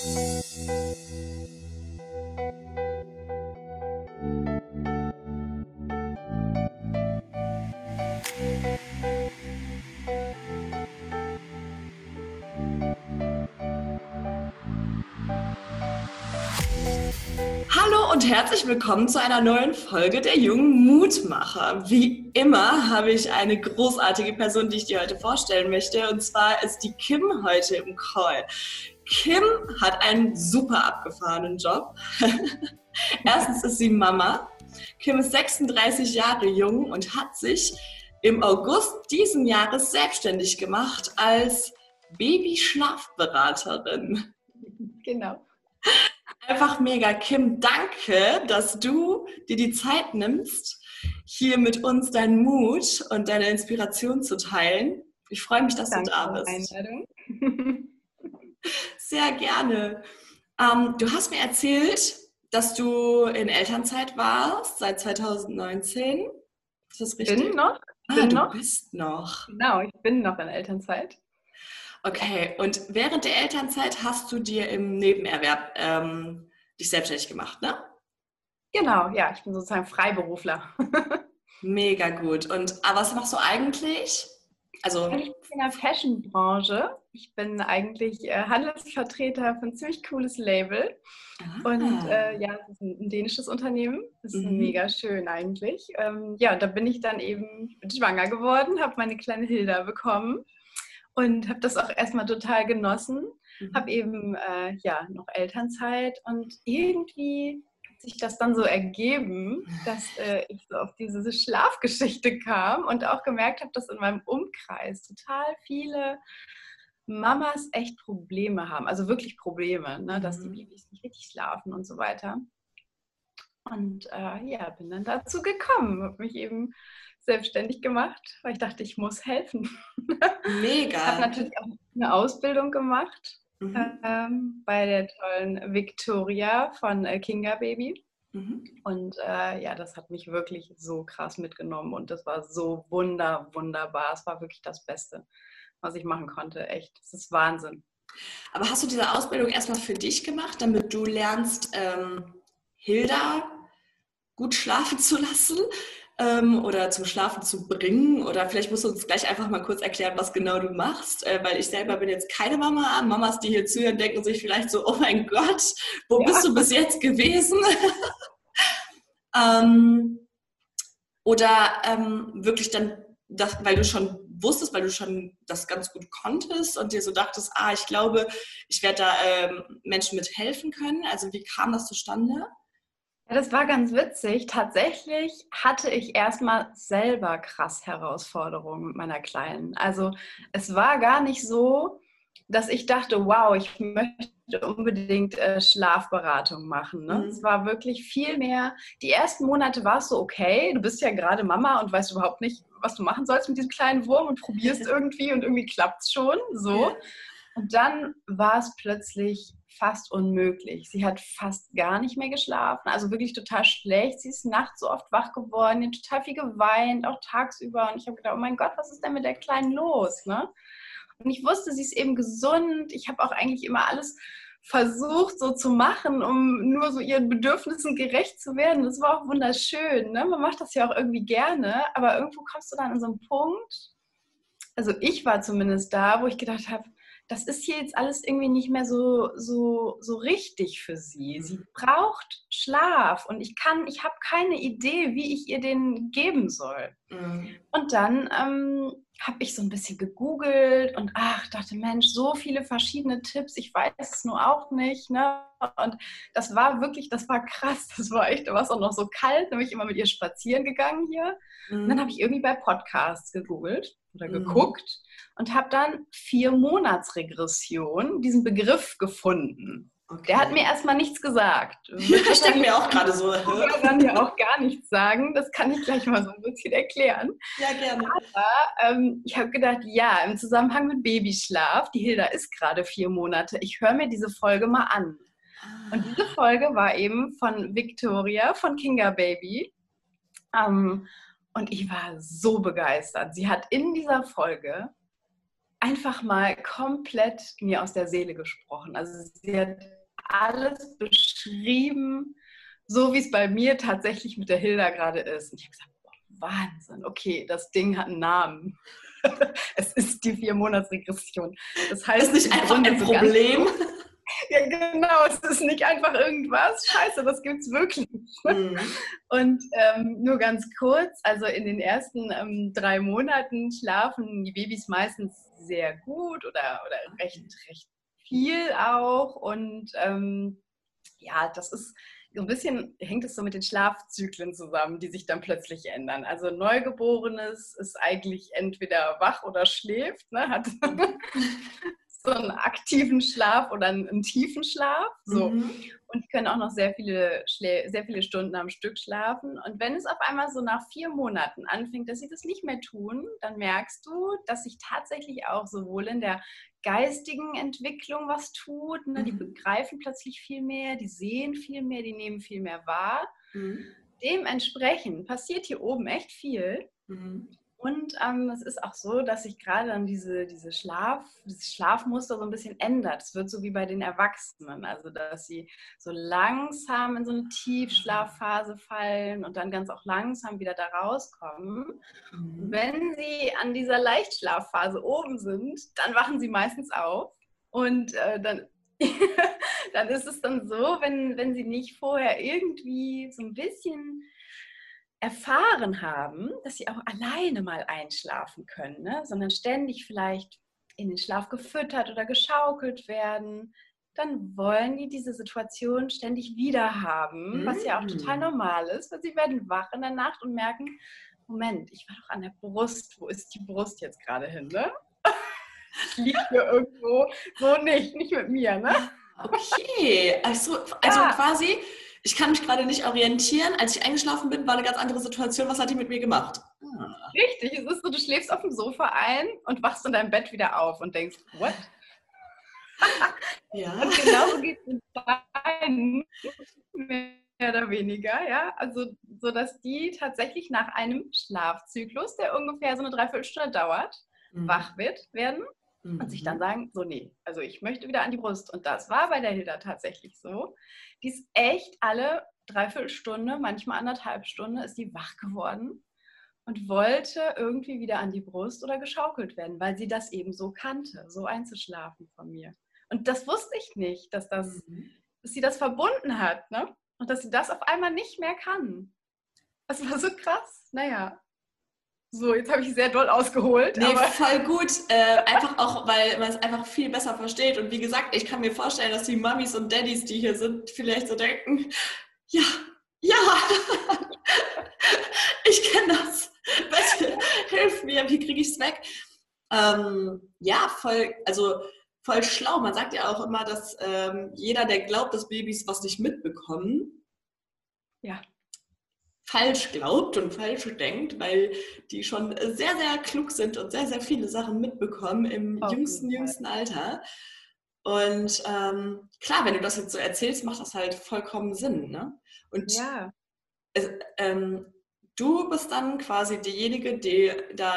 Hallo und herzlich willkommen zu einer neuen Folge der jungen Mutmacher. Wie immer habe ich eine großartige Person, die ich dir heute vorstellen möchte. Und zwar ist die Kim heute im Call. Kim hat einen super abgefahrenen Job. Erstens ist sie Mama. Kim ist 36 Jahre jung und hat sich im August diesen Jahres selbstständig gemacht als Babyschlafberaterin. Genau. Einfach mega. Kim, danke, dass du dir die Zeit nimmst, hier mit uns deinen Mut und deine Inspiration zu teilen. Ich freue mich, dass danke du da bist. Einladung. Sehr gerne. Ähm, du hast mir erzählt, dass du in Elternzeit warst seit 2019. Ist das richtig? Bin noch. Ah, bin du noch. bist noch. Genau, ich bin noch in Elternzeit. Okay, und während der Elternzeit hast du dir im Nebenerwerb ähm, dich selbstständig gemacht, ne? Genau, ja, ich bin sozusagen Freiberufler. Mega gut. Und aber was machst du eigentlich? Also ich bin in der Fashion-Branche. Ich bin eigentlich äh, Handelsvertreter ein ziemlich cooles Label. Ah. Und äh, ja, es ist ein, dänisches Unternehmen. Das ist mhm. mega schön eigentlich. Ähm, ja, da bin ich dann eben schwanger geworden, habe meine kleine Hilda bekommen und habe das auch erstmal total genossen. Mhm. Habe eben äh, ja noch Elternzeit und irgendwie sich das dann so ergeben, dass äh, ich so auf diese Schlafgeschichte kam und auch gemerkt habe, dass in meinem Umkreis total viele Mamas echt Probleme haben, also wirklich Probleme, ne, dass die mhm. Babys nicht richtig schlafen und so weiter. Und äh, ja, bin dann dazu gekommen, habe mich eben selbstständig gemacht, weil ich dachte, ich muss helfen. Mega. Ich habe natürlich auch eine Ausbildung gemacht mhm. ähm, bei der tollen Victoria von äh, Kinga Baby. Mhm. Und äh, ja, das hat mich wirklich so krass mitgenommen und das war so wunder, wunderbar. Es war wirklich das Beste, was ich machen konnte. Echt, das ist Wahnsinn. Aber hast du diese Ausbildung erstmal für dich gemacht, damit du lernst, ähm, Hilda gut schlafen zu lassen? Ähm, oder zum Schlafen zu bringen? Oder vielleicht musst du uns gleich einfach mal kurz erklären, was genau du machst, äh, weil ich selber bin jetzt keine Mama. Mamas, die hier zuhören, denken sich vielleicht so, oh mein Gott, wo ja. bist du bis jetzt gewesen? ähm, oder ähm, wirklich dann, das, weil du schon wusstest, weil du schon das ganz gut konntest und dir so dachtest, ah, ich glaube, ich werde da ähm, Menschen mit helfen können. Also wie kam das zustande? Ja, das war ganz witzig. Tatsächlich hatte ich erstmal selber krass Herausforderungen mit meiner Kleinen. Also es war gar nicht so, dass ich dachte, wow, ich möchte unbedingt äh, Schlafberatung machen. Ne? Mhm. Es war wirklich viel mehr, die ersten Monate war es so, okay, du bist ja gerade Mama und weißt überhaupt nicht, was du machen sollst mit diesem kleinen Wurm und probierst irgendwie und irgendwie klappt es schon. So. Und dann war es plötzlich fast unmöglich. Sie hat fast gar nicht mehr geschlafen, also wirklich total schlecht. Sie ist nachts so oft wach geworden, hat total viel geweint, auch tagsüber. Und ich habe gedacht, oh mein Gott, was ist denn mit der Kleinen los? Ne? Und ich wusste, sie ist eben gesund. Ich habe auch eigentlich immer alles versucht so zu machen, um nur so ihren Bedürfnissen gerecht zu werden. Das war auch wunderschön. Ne? Man macht das ja auch irgendwie gerne, aber irgendwo kommst du dann an so einen Punkt. Also ich war zumindest da, wo ich gedacht habe, das ist hier jetzt alles irgendwie nicht mehr so, so, so richtig für sie. Sie mhm. braucht Schlaf und ich kann, ich habe keine Idee, wie ich ihr den geben soll. Mhm. Und dann ähm, habe ich so ein bisschen gegoogelt und ach, dachte, Mensch, so viele verschiedene Tipps, ich weiß es nur auch nicht. Ne? Und das war wirklich, das war krass, das war echt, da war es auch noch so kalt, nämlich immer mit ihr spazieren gegangen hier. Mhm. Und dann habe ich irgendwie bei Podcasts gegoogelt oder mhm. geguckt und habe dann vier Monatsregression, diesen Begriff gefunden. Okay. Der hat mir erstmal nichts gesagt. Ich denke mir auch gerade so. Ich kann ja auch gar nichts sagen. Das kann ich gleich mal so ein bisschen erklären. Ja, gerne. Aber ähm, ich habe gedacht, ja, im Zusammenhang mit Babyschlaf, die Hilda ist gerade vier Monate, ich höre mir diese Folge mal an. Und diese Folge war eben von Victoria von Kinga Baby. Ähm, und ich war so begeistert. Sie hat in dieser Folge einfach mal komplett mir aus der Seele gesprochen. Also sie hat alles beschrieben, so wie es bei mir tatsächlich mit der Hilda gerade ist. Und ich habe gesagt, boah, Wahnsinn, okay, das Ding hat einen Namen. es ist die Vier-Monats-Regression. Das heißt, das ist nicht einfach ein Problem. ja, genau, es ist nicht einfach irgendwas. Scheiße, das gibt es wirklich. Mhm. Und ähm, nur ganz kurz, also in den ersten ähm, drei Monaten schlafen die Babys meistens sehr gut oder, oder recht, recht viel auch. Und ähm, ja, das ist so ein bisschen hängt es so mit den Schlafzyklen zusammen, die sich dann plötzlich ändern. Also Neugeborenes ist eigentlich entweder wach oder schläft, ne? hat so einen aktiven Schlaf oder einen, einen tiefen Schlaf. So. Mhm. Und die können auch noch sehr viele, sehr viele Stunden am Stück schlafen. Und wenn es auf einmal so nach vier Monaten anfängt, dass sie das nicht mehr tun, dann merkst du, dass sich tatsächlich auch sowohl in der geistigen Entwicklung was tut. Ne? Die mhm. begreifen plötzlich viel mehr, die sehen viel mehr, die nehmen viel mehr wahr. Mhm. Dementsprechend passiert hier oben echt viel. Mhm. Und ähm, es ist auch so, dass sich gerade dann diese, diese Schlaf, dieses Schlafmuster so ein bisschen ändert. Es wird so wie bei den Erwachsenen, also dass sie so langsam in so eine Tiefschlafphase fallen und dann ganz auch langsam wieder da rauskommen. Mhm. Wenn sie an dieser Leichtschlafphase oben sind, dann wachen sie meistens auf und äh, dann dann ist es dann so, wenn, wenn sie nicht vorher irgendwie so ein bisschen erfahren haben, dass sie auch alleine mal einschlafen können, ne? sondern ständig vielleicht in den Schlaf gefüttert oder geschaukelt werden, dann wollen die diese Situation ständig wieder haben, was ja auch total mm. normal ist, weil sie werden wach in der Nacht und merken, Moment, ich war doch an der Brust, wo ist die Brust jetzt gerade hin, ne? Liegt hier irgendwo, so nicht, nicht mit mir, ne? Okay, also, also ja. quasi ich kann mich gerade nicht orientieren. Als ich eingeschlafen bin, war eine ganz andere Situation. Was hat die mit mir gemacht? Ah. Richtig, es ist so, du schläfst auf dem Sofa ein und wachst in deinem Bett wieder auf und denkst, what? ja. Und genauso geht es den Beinen mehr oder weniger, ja. Also, so dass die tatsächlich nach einem Schlafzyklus, der ungefähr so eine Dreiviertelstunde dauert, mhm. wach wird, werden mhm. und sich dann mhm. sagen, so nee, also ich möchte wieder an die Brust. Und das war bei der Hilda tatsächlich so. Die ist echt alle dreiviertel Stunde, manchmal anderthalb Stunden, ist die wach geworden und wollte irgendwie wieder an die Brust oder geschaukelt werden, weil sie das eben so kannte, so einzuschlafen von mir. Und das wusste ich nicht, dass, das, mhm. dass sie das verbunden hat ne? und dass sie das auf einmal nicht mehr kann. Das war so krass. Naja, so, jetzt habe ich sehr doll ausgeholt. Nee, voll gut. Äh, einfach auch, weil man es einfach viel besser versteht. Und wie gesagt, ich kann mir vorstellen, dass die Mummies und Daddys, die hier sind, vielleicht so denken, ja, ja, ich kenne das. Bitte, hilf mir, wie kriege ich es weg? Ähm, ja, voll, also voll schlau. Man sagt ja auch immer, dass ähm, jeder, der glaubt, dass Babys was nicht mitbekommen, ja falsch glaubt und falsch denkt, weil die schon sehr, sehr klug sind und sehr, sehr viele Sachen mitbekommen im Auf jüngsten, jüngsten Alter. Und ähm, klar, wenn du das jetzt so erzählst, macht das halt vollkommen Sinn. Ne? Und ja. es, ähm, du bist dann quasi diejenige, die da,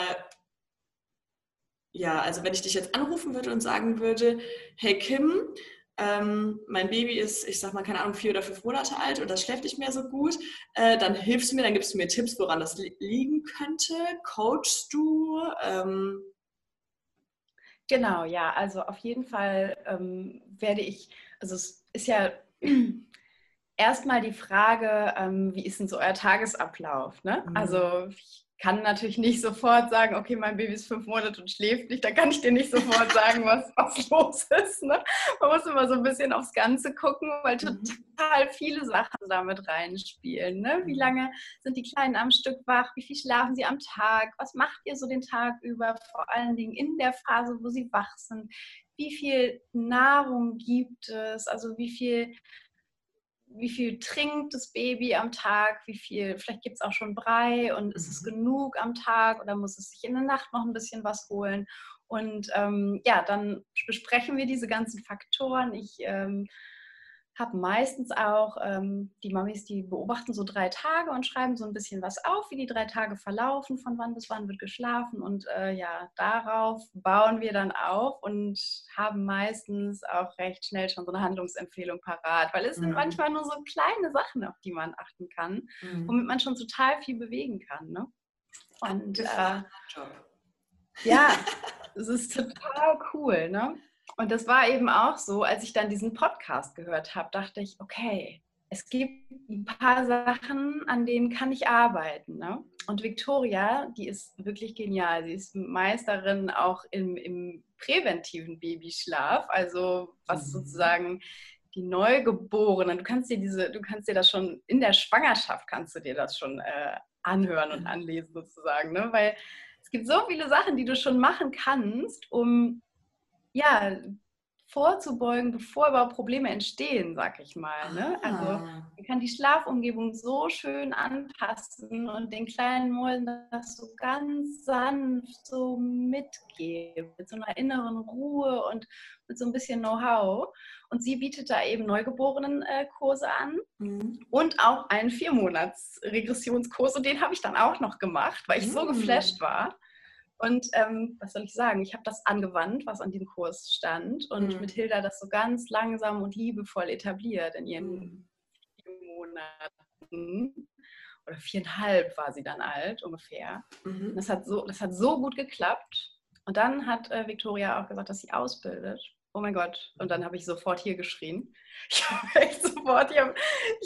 ja, also wenn ich dich jetzt anrufen würde und sagen würde, hey Kim, ähm, mein Baby ist, ich sag mal, keine Ahnung, vier oder fünf Monate alt und das schläft nicht mehr so gut, äh, dann hilfst du mir, dann gibst du mir Tipps, woran das li liegen könnte. Coachst du? Ähm genau, ja, also auf jeden Fall ähm, werde ich, also es ist ja erstmal die Frage, ähm, wie ist denn so euer Tagesablauf? Ne? Mhm. Also ich kann natürlich nicht sofort sagen, okay, mein Baby ist fünf Monate und schläft nicht, da kann ich dir nicht sofort sagen, was, was los ist. Ne? Man muss immer so ein bisschen aufs Ganze gucken, weil mhm. total viele Sachen damit reinspielen. Ne? Wie mhm. lange sind die Kleinen am Stück wach? Wie viel schlafen sie am Tag? Was macht ihr so den Tag über? Vor allen Dingen in der Phase, wo sie wach sind. Wie viel Nahrung gibt es? Also wie viel wie viel trinkt das Baby am Tag, wie viel, vielleicht gibt es auch schon Brei und ist es mhm. genug am Tag oder muss es sich in der Nacht noch ein bisschen was holen. Und ähm, ja, dann besprechen wir diese ganzen Faktoren. Ich ähm, habe meistens auch ähm, die Mamis, die beobachten so drei Tage und schreiben so ein bisschen was auf, wie die drei Tage verlaufen, von wann bis wann wird geschlafen. Und äh, ja, darauf bauen wir dann auf und haben meistens auch recht schnell schon so eine Handlungsempfehlung parat, weil es mhm. sind manchmal nur so kleine Sachen, auf die man achten kann, mhm. womit man schon total viel bewegen kann. Ne? Und äh, ja, es ist total cool. Ne? Und das war eben auch so, als ich dann diesen Podcast gehört habe, dachte ich, okay, es gibt ein paar Sachen, an denen kann ich arbeiten. Ne? Und Victoria, die ist wirklich genial. Sie ist Meisterin auch im, im präventiven Babyschlaf, also was mhm. sozusagen die Neugeborenen, du kannst dir diese, du kannst dir das schon in der Schwangerschaft kannst du dir das schon äh, anhören und anlesen sozusagen, ne? weil es gibt so viele Sachen, die du schon machen kannst, um ja, vorzubeugen, bevor überhaupt Probleme entstehen, sag ich mal. Ne? Also ah. man kann die Schlafumgebung so schön anpassen und den kleinen Mäusen das so ganz sanft so mitgeben, mit so einer inneren Ruhe und mit so ein bisschen Know-how. Und sie bietet da eben Neugeborenen-Kurse an mhm. und auch einen Viermonats-Regressionskurs. Und den habe ich dann auch noch gemacht, weil ich mhm. so geflasht war. Und ähm, was soll ich sagen? Ich habe das angewandt, was an dem Kurs stand und mhm. mit Hilda das so ganz langsam und liebevoll etabliert in ihren mhm. vier Monaten. Oder viereinhalb war sie dann alt ungefähr. Mhm. Das, hat so, das hat so gut geklappt. Und dann hat äh, Victoria auch gesagt, dass sie ausbildet oh mein Gott. Und dann habe ich sofort hier geschrien. Ich habe echt sofort, ich habe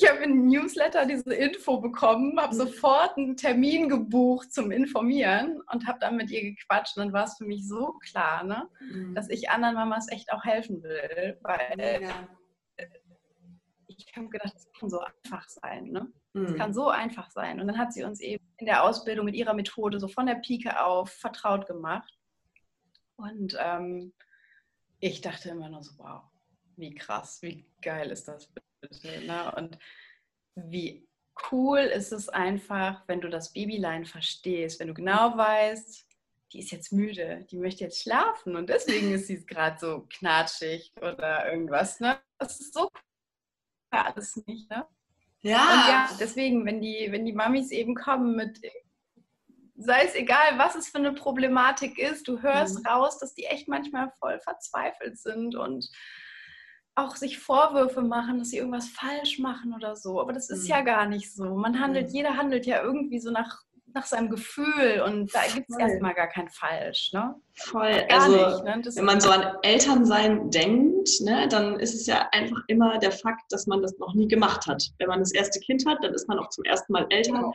hab in Newsletter diese Info bekommen, habe mhm. sofort einen Termin gebucht zum Informieren und habe dann mit ihr gequatscht. Und dann war es für mich so klar, ne, mhm. dass ich anderen Mamas echt auch helfen will, weil ja. ich habe gedacht, es kann so einfach sein. Ne? Es mhm. kann so einfach sein. Und dann hat sie uns eben in der Ausbildung mit ihrer Methode so von der Pike auf vertraut gemacht. Und ähm, ich dachte immer nur so, wow, wie krass, wie geil ist das bitte. Ne? Und wie cool ist es einfach, wenn du das Babylein verstehst, wenn du genau weißt, die ist jetzt müde, die möchte jetzt schlafen und deswegen ist sie gerade so knatschig oder irgendwas. Ne? Das ist so alles nicht. Ne? Ja. Und ja, deswegen, wenn die, wenn die Mamis eben kommen mit sei es egal, was es für eine Problematik ist, du hörst mhm. raus, dass die echt manchmal voll verzweifelt sind und auch sich Vorwürfe machen, dass sie irgendwas falsch machen oder so. Aber das ist mhm. ja gar nicht so. Man handelt, mhm. jeder handelt ja irgendwie so nach, nach seinem Gefühl und da gibt es erstmal gar kein Falsch. Ne? Voll. Gar also, nicht, ne? wenn man so an Elternsein denkt, ne, dann ist es ja einfach immer der Fakt, dass man das noch nie gemacht hat. Wenn man das erste Kind hat, dann ist man auch zum ersten Mal Eltern. Genau.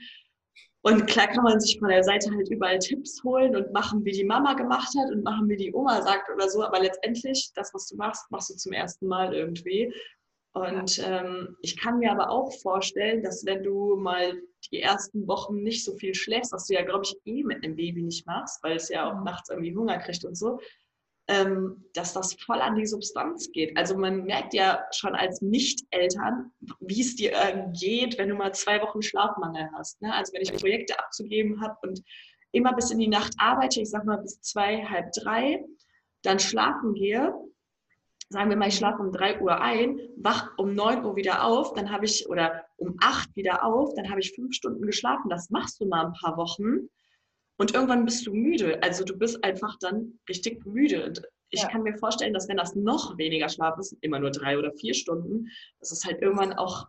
Und klar kann man sich von der Seite halt überall Tipps holen und machen, wie die Mama gemacht hat und machen, wie die Oma sagt oder so. Aber letztendlich, das, was du machst, machst du zum ersten Mal irgendwie. Und ähm, ich kann mir aber auch vorstellen, dass wenn du mal die ersten Wochen nicht so viel schläfst, was du ja, glaube ich, eh mit einem Baby nicht machst, weil es ja auch mhm. nachts irgendwie Hunger kriegt und so, dass das voll an die Substanz geht. Also man merkt ja schon als Nicht-Eltern, wie es dir äh, geht, wenn du mal zwei Wochen Schlafmangel hast. Ne? Also wenn ich Projekte abzugeben habe und immer bis in die Nacht arbeite, ich sag mal bis zwei, halb drei, dann schlafen gehe, sagen wir mal, ich schlafe um drei Uhr ein, wach um neun Uhr wieder auf, dann habe ich, oder um acht wieder auf, dann habe ich fünf Stunden geschlafen. Das machst du mal ein paar Wochen. Und irgendwann bist du müde. Also du bist einfach dann richtig müde. Und ich ja. kann mir vorstellen, dass wenn das noch weniger Schlaf ist, immer nur drei oder vier Stunden, dass es halt irgendwann auch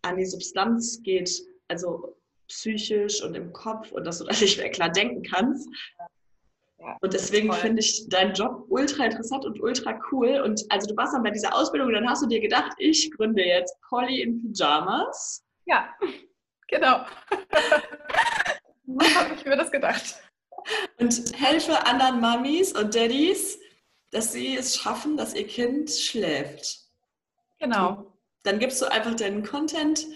an die Substanz geht, also psychisch und im Kopf und dass du da nicht mehr klar denken kannst. Ja, und deswegen finde ich deinen Job ultra interessant und ultra cool. Und also du warst dann bei dieser Ausbildung und dann hast du dir gedacht, ich gründe jetzt Polly in Pyjamas. Ja, genau. Habe ich mir das gedacht. Und helfe anderen Mamis und Daddys, dass sie es schaffen, dass ihr Kind schläft. Genau. Dann gibst du einfach deinen Content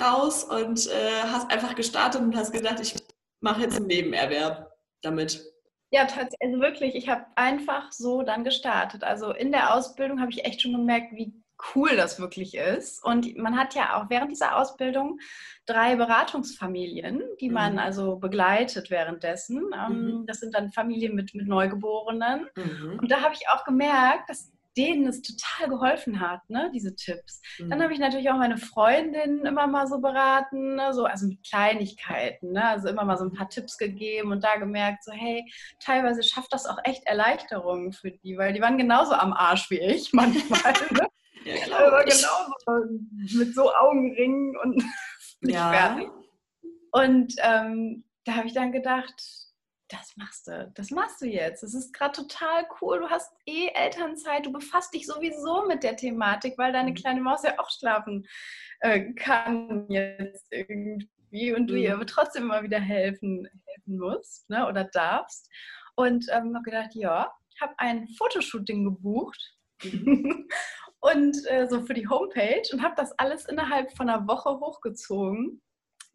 raus und äh, hast einfach gestartet und hast gedacht, ich mache jetzt einen Nebenerwerb damit. Ja, tatsächlich, also wirklich, ich habe einfach so dann gestartet. Also in der Ausbildung habe ich echt schon gemerkt, wie cool das wirklich ist. Und man hat ja auch während dieser Ausbildung drei Beratungsfamilien, die man mhm. also begleitet währenddessen. Ähm, mhm. Das sind dann Familien mit, mit Neugeborenen. Mhm. Und da habe ich auch gemerkt, dass denen es total geholfen hat, ne, diese Tipps. Mhm. Dann habe ich natürlich auch meine Freundin immer mal so beraten, ne, so, also mit Kleinigkeiten, ne, also immer mal so ein paar Tipps gegeben und da gemerkt, so hey, teilweise schafft das auch echt Erleichterungen für die, weil die waren genauso am Arsch wie ich manchmal. ne? ja, genau. Also genauso mit so Augenringen und ja. fertig. Und ähm, da habe ich dann gedacht, das machst du, das machst du jetzt. Das ist gerade total cool. Du hast eh Elternzeit, du befasst dich sowieso mit der Thematik, weil deine mhm. kleine Maus ja auch schlafen äh, kann jetzt irgendwie und du mhm. ihr aber trotzdem immer wieder helfen, helfen musst ne, oder darfst. Und ähm, habe gedacht, ja, habe ein Fotoshooting gebucht. Und äh, so für die Homepage und habe das alles innerhalb von einer Woche hochgezogen,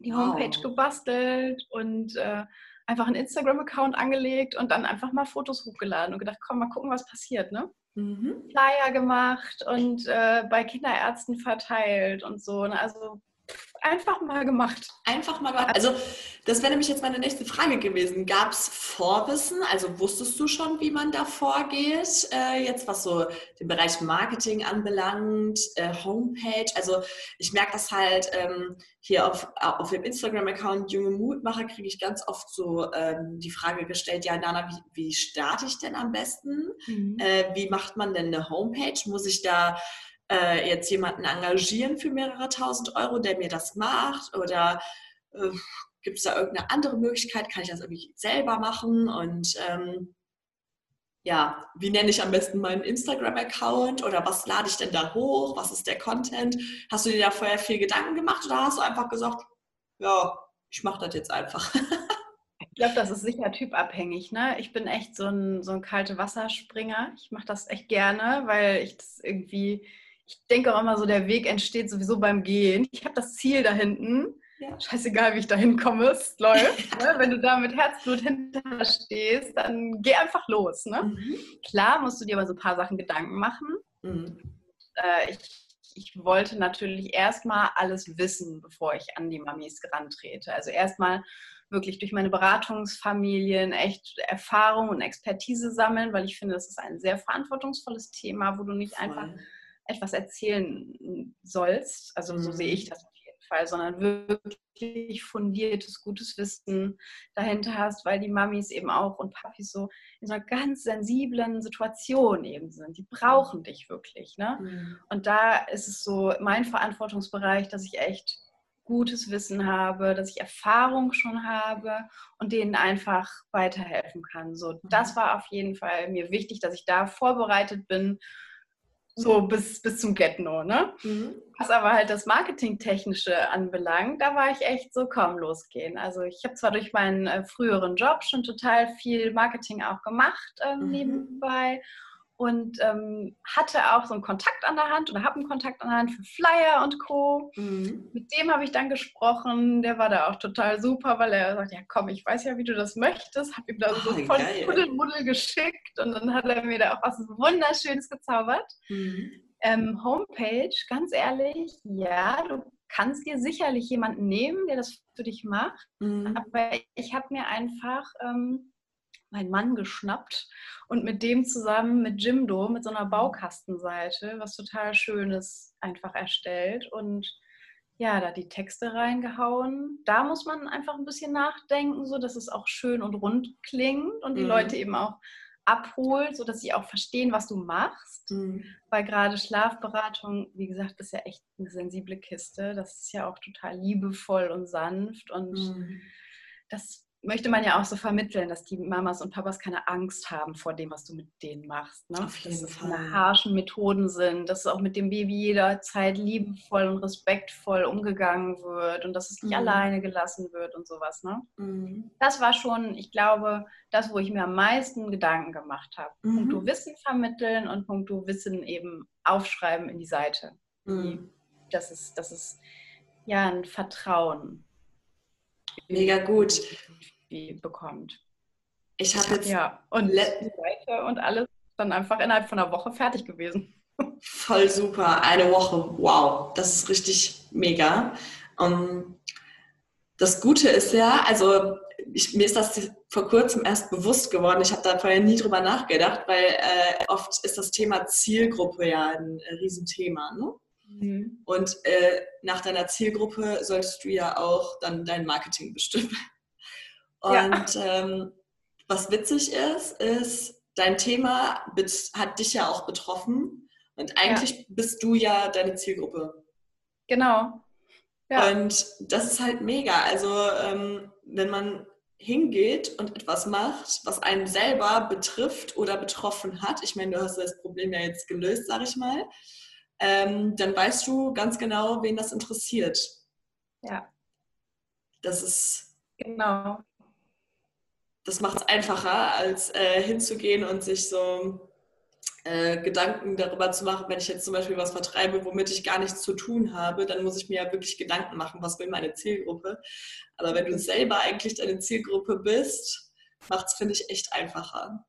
die Homepage wow. gebastelt und äh, einfach einen Instagram-Account angelegt und dann einfach mal Fotos hochgeladen und gedacht, komm, mal gucken, was passiert, ne? Mhm. Flyer gemacht und äh, bei Kinderärzten verteilt und so. Ne? Also einfach mal gemacht. Einfach mal gemacht. Also das wäre nämlich jetzt meine nächste Frage gewesen. Gab es Vorwissen? Also wusstest du schon, wie man da vorgeht? Äh, jetzt was so den Bereich Marketing anbelangt, äh, Homepage. Also ich merke das halt ähm, hier auf, auf dem Instagram-Account Junge Mutmacher kriege ich ganz oft so ähm, die Frage gestellt, ja Nana, wie, wie starte ich denn am besten? Mhm. Äh, wie macht man denn eine Homepage? Muss ich da äh, jetzt jemanden engagieren für mehrere tausend Euro, der mir das macht? Oder äh, gibt es da irgendeine andere Möglichkeit? Kann ich das irgendwie selber machen? Und ähm, ja, wie nenne ich am besten meinen Instagram-Account oder was lade ich denn da hoch? Was ist der Content? Hast du dir da vorher viel Gedanken gemacht oder hast du einfach gesagt, ja, ich mache das jetzt einfach? Ich glaube, das ist sicher typabhängig. Ne? Ich bin echt so ein, so ein kalte Wasserspringer. Ich mache das echt gerne, weil ich das irgendwie, ich denke auch immer so, der Weg entsteht sowieso beim Gehen. Ich habe das Ziel da hinten. Ja. Scheißegal, wie ich da hinkomme, es läuft. ne? Wenn du da mit Herzblut hinter stehst, dann geh einfach los. Ne? Mhm. Klar musst du dir aber so ein paar Sachen Gedanken machen. Mhm. Äh, ich, ich wollte natürlich erstmal alles wissen, bevor ich an die Mamis rantrete. Also erstmal wirklich durch meine Beratungsfamilien echt Erfahrung und Expertise sammeln, weil ich finde, das ist ein sehr verantwortungsvolles Thema, wo du nicht Voll. einfach etwas erzählen sollst. Also so sehe ich mhm. das auf jeden Fall, sondern wirklich fundiertes, gutes Wissen dahinter hast, weil die Mamis eben auch und Papis so in so einer ganz sensiblen Situation eben sind. Die brauchen dich wirklich. Ne? Mhm. Und da ist es so mein Verantwortungsbereich, dass ich echt gutes Wissen habe, dass ich Erfahrung schon habe und denen einfach weiterhelfen kann. So, das mhm. war auf jeden Fall mir wichtig, dass ich da vorbereitet bin so bis, bis zum Get-No, ne? Mhm. Was aber halt das Marketingtechnische anbelangt, da war ich echt so kaum losgehen. Also ich habe zwar durch meinen äh, früheren Job schon total viel Marketing auch gemacht ähm, mhm. nebenbei und ähm, hatte auch so einen Kontakt an der Hand oder habe einen Kontakt an der Hand für Flyer und Co. Mhm. Mit dem habe ich dann gesprochen. Der war da auch total super, weil er sagt, ja komm, ich weiß ja, wie du das möchtest. Habe ihm da so oh, voll Muddelmuddel geschickt und dann hat er mir da auch was Wunderschönes gezaubert. Mhm. Ähm, Homepage, ganz ehrlich, ja, du kannst dir sicherlich jemanden nehmen, der das für dich macht. Mhm. Aber ich habe mir einfach... Ähm, meinen Mann geschnappt und mit dem zusammen mit Jimdo mit so einer Baukastenseite was total Schönes einfach erstellt und ja, da die Texte reingehauen. Da muss man einfach ein bisschen nachdenken, so dass es auch schön und rund klingt und die mhm. Leute eben auch abholt, sodass sie auch verstehen, was du machst. Mhm. Weil gerade Schlafberatung, wie gesagt, ist ja echt eine sensible Kiste. Das ist ja auch total liebevoll und sanft und mhm. das möchte man ja auch so vermitteln, dass die Mamas und Papas keine Angst haben vor dem, was du mit denen machst. Ne? Auf jeden dass es keine harschen Methoden sind, dass auch mit dem Baby jederzeit liebevoll und respektvoll umgegangen wird und dass es nicht mhm. alleine gelassen wird und sowas. Ne? Mhm. Das war schon, ich glaube, das, wo ich mir am meisten Gedanken gemacht habe. Mhm. Punkto Wissen vermitteln und punkto Wissen eben aufschreiben in die Seite. Mhm. Das ist, das ist ja ein Vertrauen. Mega gut irgendwie bekommt. Ich habe jetzt. Ja, und die Seite und alles dann einfach innerhalb von einer Woche fertig gewesen. Voll super, eine Woche. Wow, das ist richtig mega. Um, das Gute ist ja, also ich, mir ist das vor kurzem erst bewusst geworden. Ich habe da vorher nie drüber nachgedacht, weil äh, oft ist das Thema Zielgruppe ja ein Riesenthema. Ne? Mhm. Und äh, nach deiner Zielgruppe solltest du ja auch dann dein Marketing bestimmen. Und ja. ähm, was witzig ist, ist, dein Thema hat dich ja auch betroffen. Und eigentlich ja. bist du ja deine Zielgruppe. Genau. Ja. Und das ist halt mega. Also ähm, wenn man hingeht und etwas macht, was einen selber betrifft oder betroffen hat, ich meine, du hast das Problem ja jetzt gelöst, sag ich mal, ähm, dann weißt du ganz genau, wen das interessiert. Ja. Das ist. Genau. Das macht es einfacher, als äh, hinzugehen und sich so äh, Gedanken darüber zu machen, wenn ich jetzt zum Beispiel was vertreibe, womit ich gar nichts zu tun habe, dann muss ich mir ja wirklich Gedanken machen, was will meine Zielgruppe. Aber wenn du selber eigentlich deine Zielgruppe bist, macht es, finde ich, echt einfacher.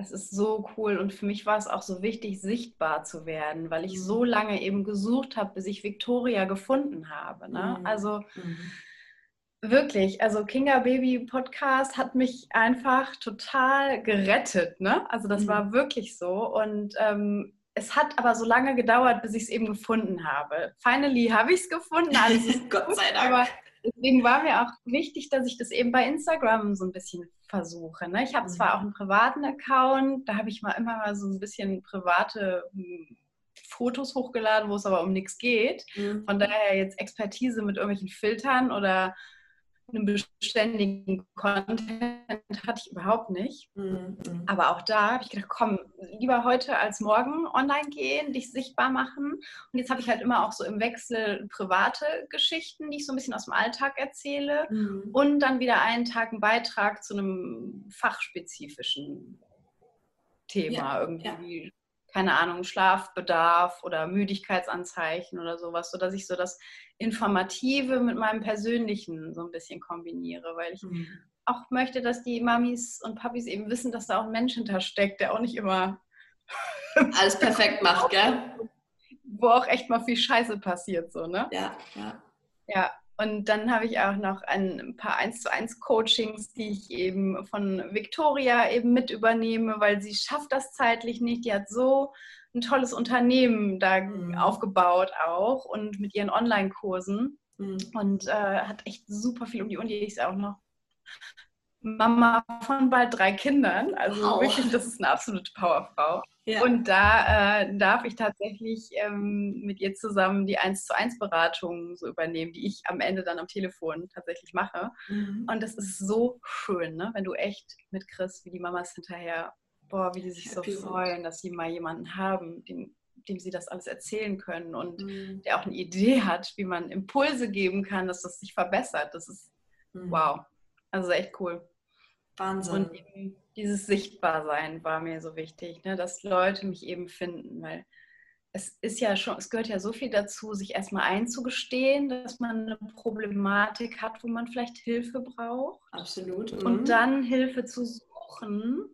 Das ist so cool und für mich war es auch so wichtig, sichtbar zu werden, weil ich so mhm. lange eben gesucht habe, bis ich Victoria gefunden habe. Ne? Mhm. Also mhm. wirklich, also Kinga Baby Podcast hat mich einfach total gerettet. Ne? Also das mhm. war wirklich so und ähm, es hat aber so lange gedauert, bis ich es eben gefunden habe. Finally habe ich es gefunden, alles ist Gott sei Dank. Aber deswegen war mir auch wichtig, dass ich das eben bei Instagram so ein bisschen versuche. Ne? Ich habe mhm. zwar auch einen privaten Account, da habe ich mal immer mal so ein bisschen private hm, Fotos hochgeladen, wo es aber um nichts geht. Mhm. Von daher jetzt Expertise mit irgendwelchen Filtern oder einen beständigen Content hatte ich überhaupt nicht. Mhm. Aber auch da habe ich gedacht, komm, lieber heute als morgen online gehen, dich sichtbar machen. Und jetzt habe ich halt immer auch so im Wechsel private Geschichten, die ich so ein bisschen aus dem Alltag erzähle. Mhm. Und dann wieder einen Tag einen Beitrag zu einem fachspezifischen Thema ja, irgendwie. Ja keine Ahnung, Schlafbedarf oder Müdigkeitsanzeichen oder sowas, sodass ich so das Informative mit meinem Persönlichen so ein bisschen kombiniere, weil ich mhm. auch möchte, dass die Mamis und Papis eben wissen, dass da auch ein Mensch hintersteckt, der auch nicht immer alles perfekt macht, gell? Wo auch echt mal viel Scheiße passiert, so, ne? Ja, ja. Ja, und dann habe ich auch noch ein paar 1 zu 1 Coachings, die ich eben von Victoria eben mit übernehme, weil sie schafft das zeitlich nicht. Die hat so ein tolles Unternehmen da mhm. aufgebaut auch und mit ihren Online-Kursen mhm. und äh, hat echt super viel um die Uni. ist auch noch Mama von bald drei Kindern. Also wow. wirklich, das ist eine absolute Powerfrau. Ja. Und da äh, darf ich tatsächlich ähm, mit ihr zusammen die 1 zu 1 Beratung so übernehmen, die ich am Ende dann am Telefon tatsächlich mache. Mhm. Und das ist so schön, ne? wenn du echt mit Chris, wie die Mamas hinterher, boah, wie die sich Happy so freuen, dass sie mal jemanden haben, dem, dem sie das alles erzählen können und mhm. der auch eine Idee hat, wie man Impulse geben kann, dass das sich verbessert. Das ist mhm. wow. Also echt cool. Wahnsinn. Und eben dieses Sichtbarsein war mir so wichtig, ne? dass Leute mich eben finden, weil es ist ja schon, es gehört ja so viel dazu, sich erstmal einzugestehen, dass man eine Problematik hat, wo man vielleicht Hilfe braucht. Absolut. Mhm. Und dann Hilfe zu suchen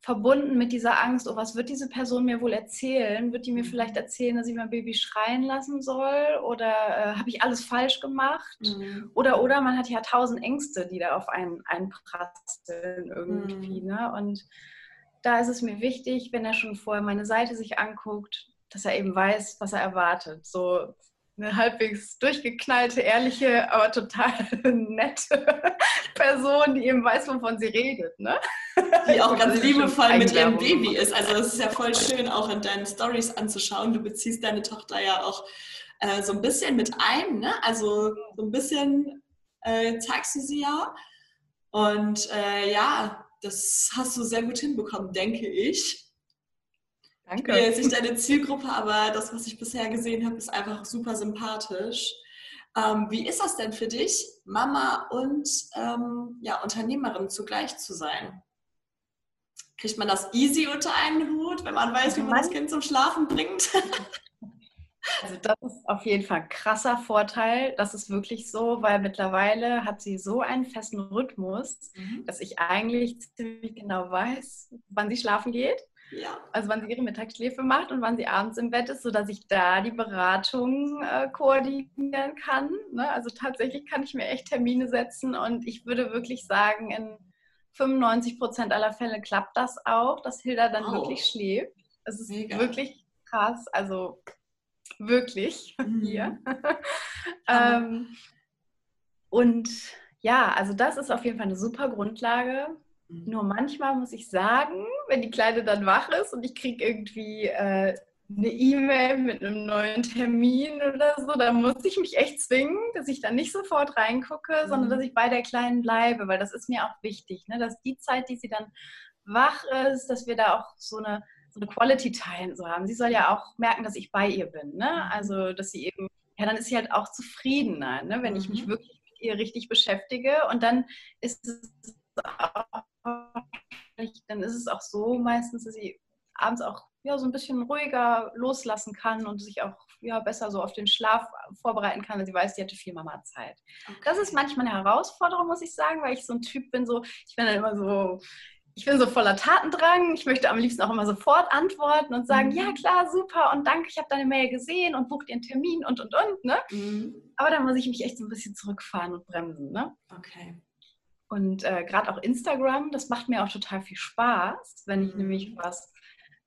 verbunden mit dieser Angst, oh, was wird diese Person mir wohl erzählen? Wird die mir mhm. vielleicht erzählen, dass ich mein Baby schreien lassen soll? Oder äh, habe ich alles falsch gemacht? Mhm. Oder, oder man hat ja tausend Ängste, die da auf einen einprasseln irgendwie. Mhm. Ne? Und da ist es mir wichtig, wenn er schon vorher meine Seite sich anguckt, dass er eben weiß, was er erwartet. So eine halbwegs durchgeknallte, ehrliche, aber total nette Person, die eben weiß, wovon sie redet. Ne? Die auch ganz liebevoll mit ihrem Baby ist. Also es ist ja voll schön, auch in deinen Stories anzuschauen. Du beziehst deine Tochter ja auch äh, so ein bisschen mit ein. Ne? Also so ein bisschen äh, zeigst du sie ja. Und äh, ja, das hast du sehr gut hinbekommen, denke ich. Danke. Ich bin jetzt nicht deine Zielgruppe, aber das, was ich bisher gesehen habe, ist einfach super sympathisch. Ähm, wie ist das denn für dich, Mama und ähm, ja, Unternehmerin zugleich zu sein? Kriegt man das easy unter einen Hut, wenn man weiß, wie man das Kind zum Schlafen bringt? Also das ist auf jeden Fall ein krasser Vorteil. Das ist wirklich so, weil mittlerweile hat sie so einen festen Rhythmus, mhm. dass ich eigentlich ziemlich genau weiß, wann sie schlafen geht Ja. Also wann sie ihre Mittagsschläfe macht und wann sie abends im Bett ist, sodass ich da die Beratung äh, koordinieren kann. Ne? Also tatsächlich kann ich mir echt Termine setzen und ich würde wirklich sagen, in 95 Prozent aller Fälle klappt das auch, dass Hilda dann wow. wirklich schläft. Es ist Mega. wirklich krass, also wirklich mhm. hier. ähm, und ja, also das ist auf jeden Fall eine super Grundlage. Mhm. Nur manchmal muss ich sagen, wenn die Kleine dann wach ist und ich kriege irgendwie äh, eine E-Mail mit einem neuen Termin oder so, dann muss ich mich echt zwingen, dass ich dann nicht sofort reingucke, mhm. sondern dass ich bei der Kleinen bleibe, weil das ist mir auch wichtig, ne? dass die Zeit, die sie dann wach ist, dass wir da auch so eine, so eine Quality Time so haben. Sie soll ja auch merken, dass ich bei ihr bin. Ne? Mhm. Also, dass sie eben, ja, dann ist sie halt auch zufriedener, ne? wenn ich mich mhm. wirklich mit ihr richtig beschäftige. Und dann ist es dann ist es auch so meistens, dass sie abends auch ja, so ein bisschen ruhiger loslassen kann und sich auch ja, besser so auf den Schlaf vorbereiten kann, weil sie weiß, sie hatte viel Mama-Zeit. Okay. Das ist manchmal eine Herausforderung, muss ich sagen, weil ich so ein Typ bin, so, ich bin dann immer so, ich bin so voller Tatendrang. Ich möchte am liebsten auch immer sofort antworten und sagen, mhm. ja klar, super und danke, ich habe deine Mail gesehen und bucht den Termin und und und. Ne? Mhm. Aber da muss ich mich echt so ein bisschen zurückfahren und bremsen. Ne? Okay. Und äh, gerade auch Instagram, das macht mir auch total viel Spaß, wenn ich mhm. nämlich was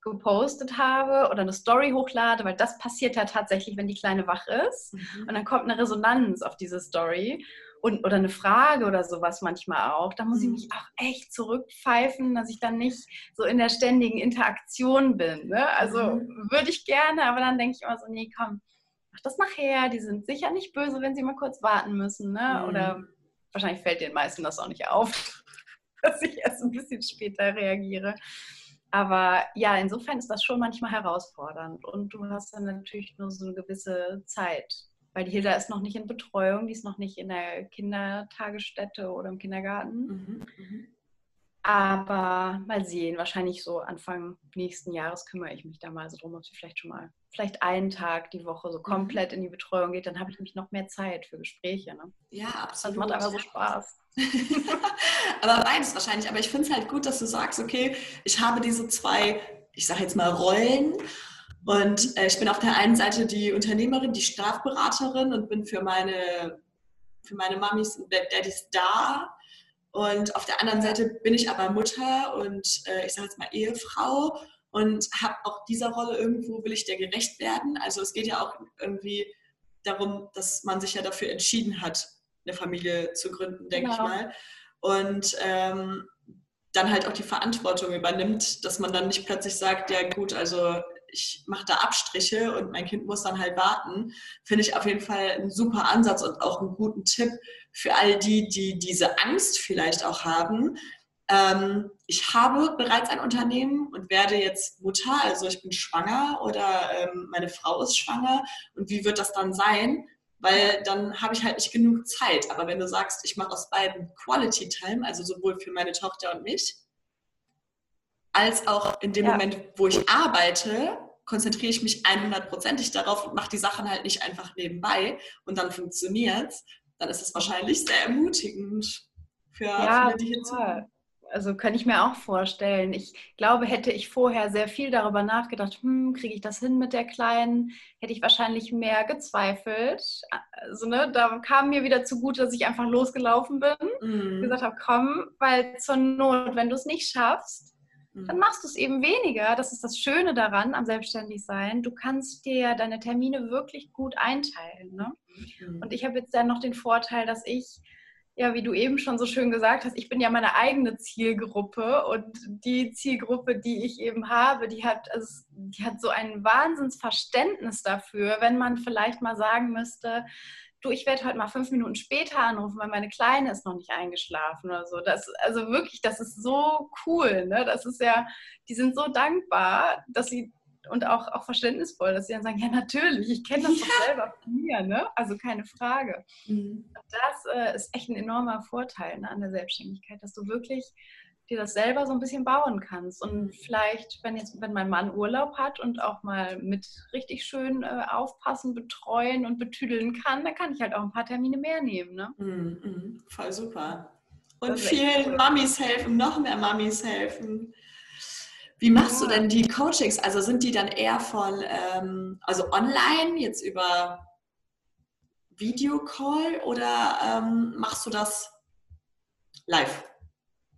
gepostet habe oder eine Story hochlade, weil das passiert ja tatsächlich, wenn die Kleine wach ist. Mhm. Und dann kommt eine Resonanz auf diese Story und, oder eine Frage oder sowas manchmal auch. Da muss ich mhm. mich auch echt zurückpfeifen, dass ich dann nicht so in der ständigen Interaktion bin. Ne? Also mhm. würde ich gerne, aber dann denke ich immer so, nee, komm, mach das nachher. Die sind sicher nicht böse, wenn sie mal kurz warten müssen. Ne? Mhm. Oder wahrscheinlich fällt den meisten das auch nicht auf, dass ich erst ein bisschen später reagiere. Aber ja, insofern ist das schon manchmal herausfordernd. Und du hast dann natürlich nur so eine gewisse Zeit. Weil die Hilda ist noch nicht in Betreuung, die ist noch nicht in der Kindertagesstätte oder im Kindergarten. Mhm, mhm. Aber mal sehen, wahrscheinlich so Anfang nächsten Jahres kümmere ich mich da mal so drum, ob sie vielleicht schon mal, vielleicht einen Tag die Woche so mhm. komplett in die Betreuung geht, dann habe ich nämlich noch mehr Zeit für Gespräche. Ne? Ja, absolut. Das macht einfach so Spaß. aber beides wahrscheinlich. Aber ich finde es halt gut, dass du sagst, okay, ich habe diese zwei, ich sage jetzt mal Rollen. Und äh, ich bin auf der einen Seite die Unternehmerin, die Strafberaterin und bin für meine, für meine Mamis und Daddys da und auf der anderen Seite bin ich aber Mutter und äh, ich sage jetzt mal Ehefrau und habe auch dieser Rolle irgendwo, will ich der gerecht werden. Also es geht ja auch irgendwie darum, dass man sich ja dafür entschieden hat, eine Familie zu gründen, denke genau. ich mal. Und ähm, dann halt auch die Verantwortung übernimmt, dass man dann nicht plötzlich sagt, ja gut, also ich mache da Abstriche und mein Kind muss dann halt warten, finde ich auf jeden Fall einen super Ansatz und auch einen guten Tipp für all die, die diese Angst vielleicht auch haben. Ähm, ich habe bereits ein Unternehmen und werde jetzt Mutter, also ich bin schwanger oder ähm, meine Frau ist schwanger. Und wie wird das dann sein? Weil dann habe ich halt nicht genug Zeit. Aber wenn du sagst, ich mache aus beiden Quality Time, also sowohl für meine Tochter und mich, als auch in dem ja. Moment, wo ich arbeite, konzentriere ich mich 100%ig darauf und mache die Sachen halt nicht einfach nebenbei und dann funktioniert es, dann ist es wahrscheinlich sehr ermutigend für ja, viele, die hier zuhören. Also kann ich mir auch vorstellen. Ich glaube, hätte ich vorher sehr viel darüber nachgedacht, hm, kriege ich das hin mit der Kleinen, hätte ich wahrscheinlich mehr gezweifelt. Also, ne, da kam mir wieder zugute, dass ich einfach losgelaufen bin. Mhm. gesagt habe, komm, weil zur Not, wenn du es nicht schaffst, dann mhm. machst du es eben weniger. Das ist das Schöne daran am Selbstständigsein. Du kannst dir deine Termine wirklich gut einteilen. Ne? Mhm. Und ich habe jetzt dann noch den Vorteil, dass ich, ja, wie du eben schon so schön gesagt hast, ich bin ja meine eigene Zielgruppe und die Zielgruppe, die ich eben habe, die hat, also, die hat so ein Wahnsinnsverständnis dafür, wenn man vielleicht mal sagen müsste, du, ich werde heute mal fünf Minuten später anrufen, weil meine Kleine ist noch nicht eingeschlafen oder so. Das, also wirklich, das ist so cool. Ne? Das ist ja, die sind so dankbar, dass sie und auch, auch verständnisvoll, dass sie dann sagen, ja natürlich, ich kenne das ja. doch selber von mir, ne? Also keine Frage. Mhm. Das äh, ist echt ein enormer Vorteil ne, an der Selbstständigkeit, dass du wirklich dir das selber so ein bisschen bauen kannst. Und vielleicht, wenn jetzt, wenn mein Mann Urlaub hat und auch mal mit richtig schön äh, aufpassen, betreuen und betüdeln kann, dann kann ich halt auch ein paar Termine mehr nehmen. Ne? Mm, mm, voll super. Und vielen cool. Mamis helfen, noch mehr Mamis helfen. Wie machst du denn die Coachings? Also sind die dann eher von, ähm, also online, jetzt über Videocall oder ähm, machst du das live?